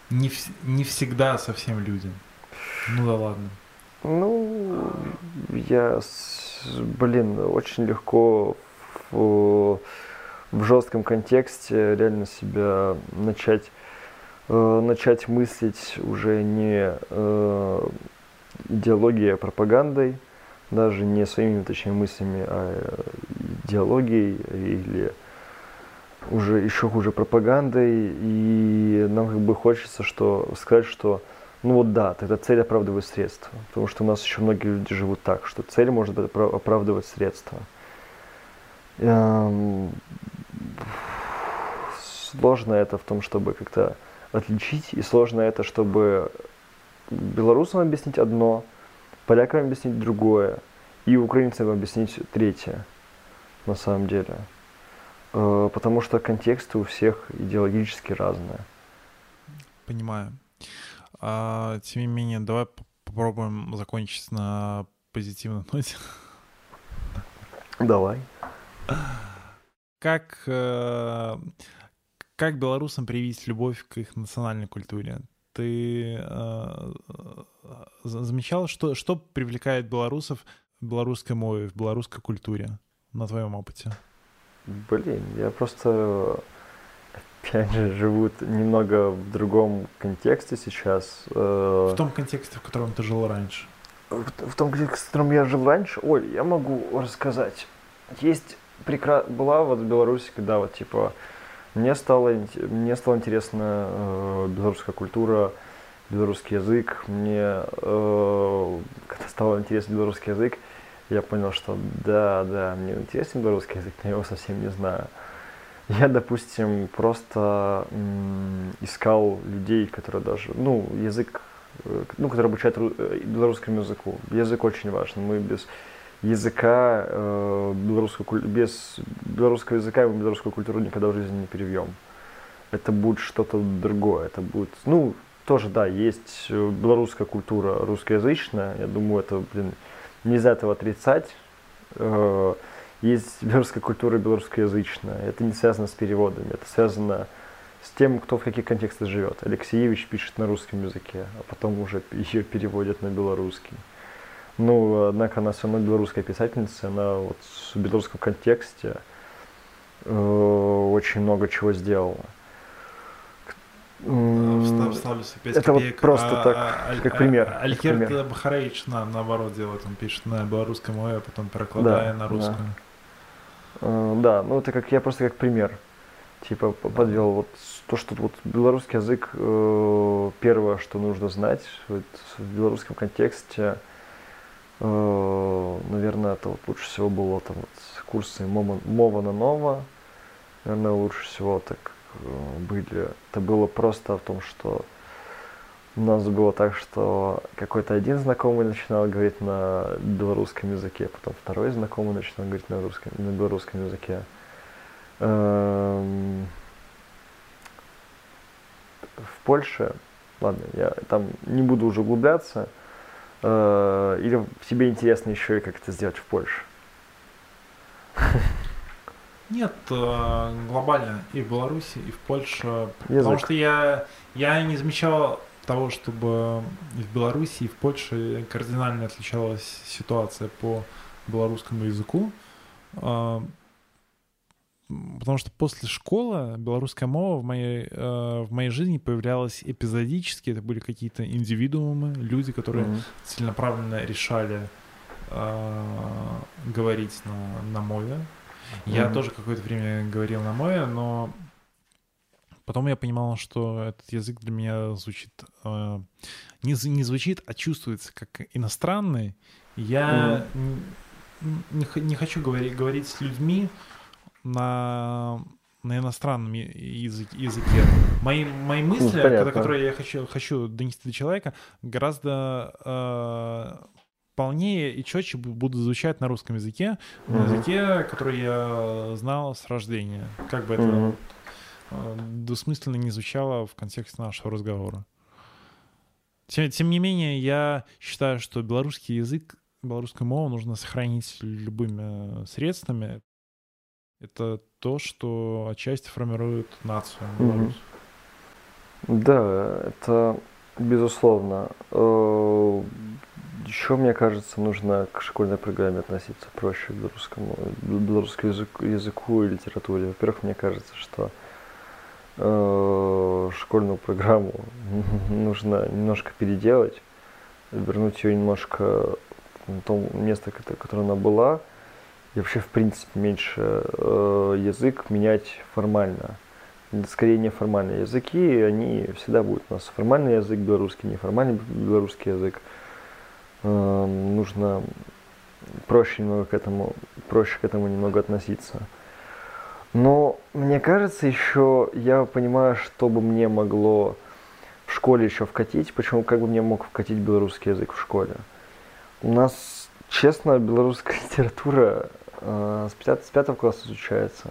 не, в, не всегда совсем люди. Ну да ладно. Ну, я, блин, очень легко в, в жестком контексте реально себя начать, э, начать мыслить уже не э, идеологией, а пропагандой, даже не своими, точнее, мыслями, а идеологией или уже еще хуже пропагандой. И нам как бы хочется что, сказать, что ну вот да, тогда цель оправдывает средства. Потому что у нас еще многие люди живут так, что цель может оправдывать средства. Сложно это в том, чтобы как-то отличить, и сложно это, чтобы белорусам объяснить одно, полякам объяснить другое, и украинцам объяснить третье, на самом деле. Э, потому что контексты у всех идеологически разные. Понимаю. А, тем не менее, давай попробуем закончить на позитивной ноте. Давай. Как, э, как белорусам привить любовь к их национальной культуре? Ты э, замечал, что, что привлекает белорусов в белорусской мове, в белорусской культуре на твоем опыте? Блин, я просто опять же, живут немного в другом контексте сейчас. Э, в том контексте, в котором ты жил раньше. В, в том контексте, в котором я жил раньше, ой, я могу рассказать. Есть прекра... была вот в Беларуси, когда вот типа мне стало, мне стало интересна э, белорусская культура, белорусский язык. Мне, э, когда стало интересен белорусский язык, я понял, что да, да, мне интересен белорусский язык, но я его совсем не знаю. Я, допустим, просто искал людей, которые даже, ну, язык, э, ну, которые обучают э, белорусскому языку. Язык очень важен. Мы без языка, э, белорусского, без белорусского языка мы белорусскую культуру никогда в жизни не перевьем. Это будет что-то другое. Это будет, ну, тоже, да, есть белорусская культура русскоязычная. Я думаю, это, блин, нельзя этого отрицать есть белорусская культура белорусскоязычная. Это не связано с переводами, это связано с тем, кто в каких контекстах живет. Алексеевич пишет на русском языке, а потом уже ее переводят на белорусский. Ну, однако она все равно белорусская писательница, она вот в белорусском контексте э, очень много чего сделала. Вставлю опять Это копеек. вот просто а, так, а, как пример. А, Алькерт Бахарович на, наоборот делает, он пишет на белорусском а потом перекладая да, на русскую. Да. Э, да, ну это как я просто как пример. Типа подвел вот то, что вот белорусский язык э, первое, что нужно знать вот, в белорусском контексте, наверное, это вот лучше всего было там вот курсы Мова, Мова на Нова, наверное, лучше всего так были. Это было просто в том, что у нас было так, что какой-то один знакомый начинал говорить на белорусском языке, потом второй знакомый начинал говорить на, русском, на белорусском языке. Эм... В Польше, ладно, я там не буду уже углубляться, э, или тебе интересно еще и как это сделать в Польше? Нет, э, глобально и в Беларуси, и в Польше. Язык. Потому что я, я не замечал того, чтобы в Беларуси и в Польше кардинально отличалась ситуация по белорусскому языку, а, потому что после школы белорусская мова в моей, э, в моей жизни появлялась эпизодически, это были какие-то индивидуумы, люди, которые mm-hmm. целенаправленно решали а, говорить на, на мове. Mm-hmm. Я тоже какое-то время говорил на мове, но Потом я понимал, что этот язык для меня звучит... Э, не, не звучит, а чувствуется как иностранный. Я mm. не, не хочу говорить, говорить с людьми на, на иностранном языке. языке. Мои, мои мысли, ну, когда, которые я хочу, хочу донести до человека, гораздо э, полнее и четче будут звучать на русском языке, mm-hmm. на языке, который я знал с рождения. Как бы это. Э, двусмысленно не звучало в контексте нашего разговора. Тем, тем не менее, я считаю, что белорусский язык белорусскую мову нужно сохранить любыми средствами. Это то, что отчасти формирует нацию белорусов. Да, это безусловно. Э, Еще, мне кажется, нужно к школьной программе относиться проще к белорусскому, белорусскому языку, языку и литературе. Во-первых, мне кажется, что э, школьную программу нужно немножко переделать, вернуть ее немножко на то место, кото- которое она была, и вообще, в принципе, меньше э, язык менять формально. Скорее неформальные языки, они всегда будут у нас. Формальный язык белорусский, неформальный белорусский язык. Э, нужно проще немного к этому, проще к этому немного относиться. Но мне кажется, еще я понимаю, что бы мне могло в школе еще вкатить, почему как бы мне мог вкатить белорусский язык в школе. У нас, честно, белорусская литература э, с, пят- с пятого класса изучается.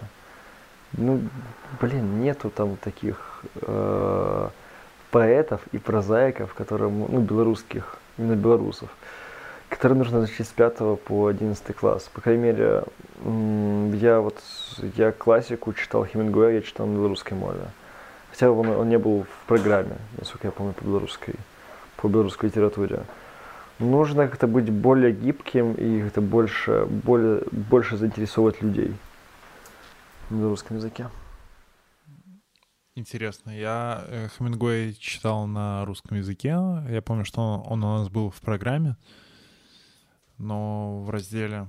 Ну, блин, нету там таких э, поэтов и прозаиков, которые, м- ну, белорусских, именно белорусов, которые нужно изучить с 5 по 11 класс. По крайней мере, я вот, я классику читал Хемингуэя, я читал на белорусской мове. Хотя он, он не был в программе, насколько я помню, по белорусской, по белорусской литературе. Нужно как-то быть более гибким и как-то больше, более, больше заинтересовывать людей в белорусском языке. Интересно. Я э, Хемингуэй читал на русском языке. Я помню, что он, он у нас был в программе, но в разделе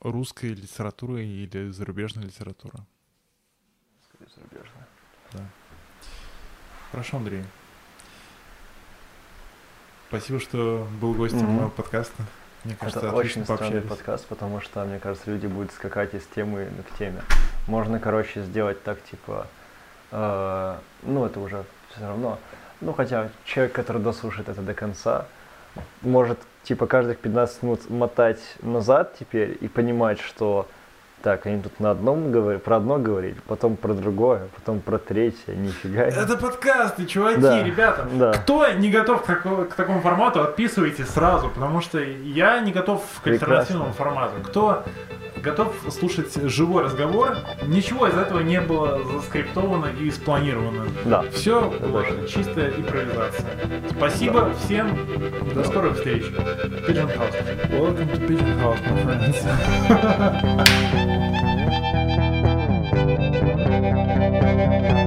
русской литературы или зарубежная литература. Хорошо, Андрей. Спасибо, что был гостем Мгм. моего подкаста. Мне кажется, Это очень странный подкаст, потому что, мне кажется, люди будут скакать из темы к теме. Можно, короче, сделать так, типа, э, ну, это уже все равно. Ну, хотя человек, который дослушает это до конца, может, типа, каждых 15 минут мотать назад теперь и понимать, что так, они тут на одном говорят, про одно говорили, потом про другое, потом про третье, нифига. Это подкасты, чуваки, Да, ребята. да. Кто не готов к, тако- к такому формату, отписывайтесь сразу, потому что я не готов к Прекрасно. альтернативному формату. Кто готов слушать живой разговор, ничего из этого не было заскриптовано и спланировано. Да. Все было точно. чистая импровизация. Спасибо всем. До скорых встреч. Pigeon House. Welcome to Pigeon House, my friends. Música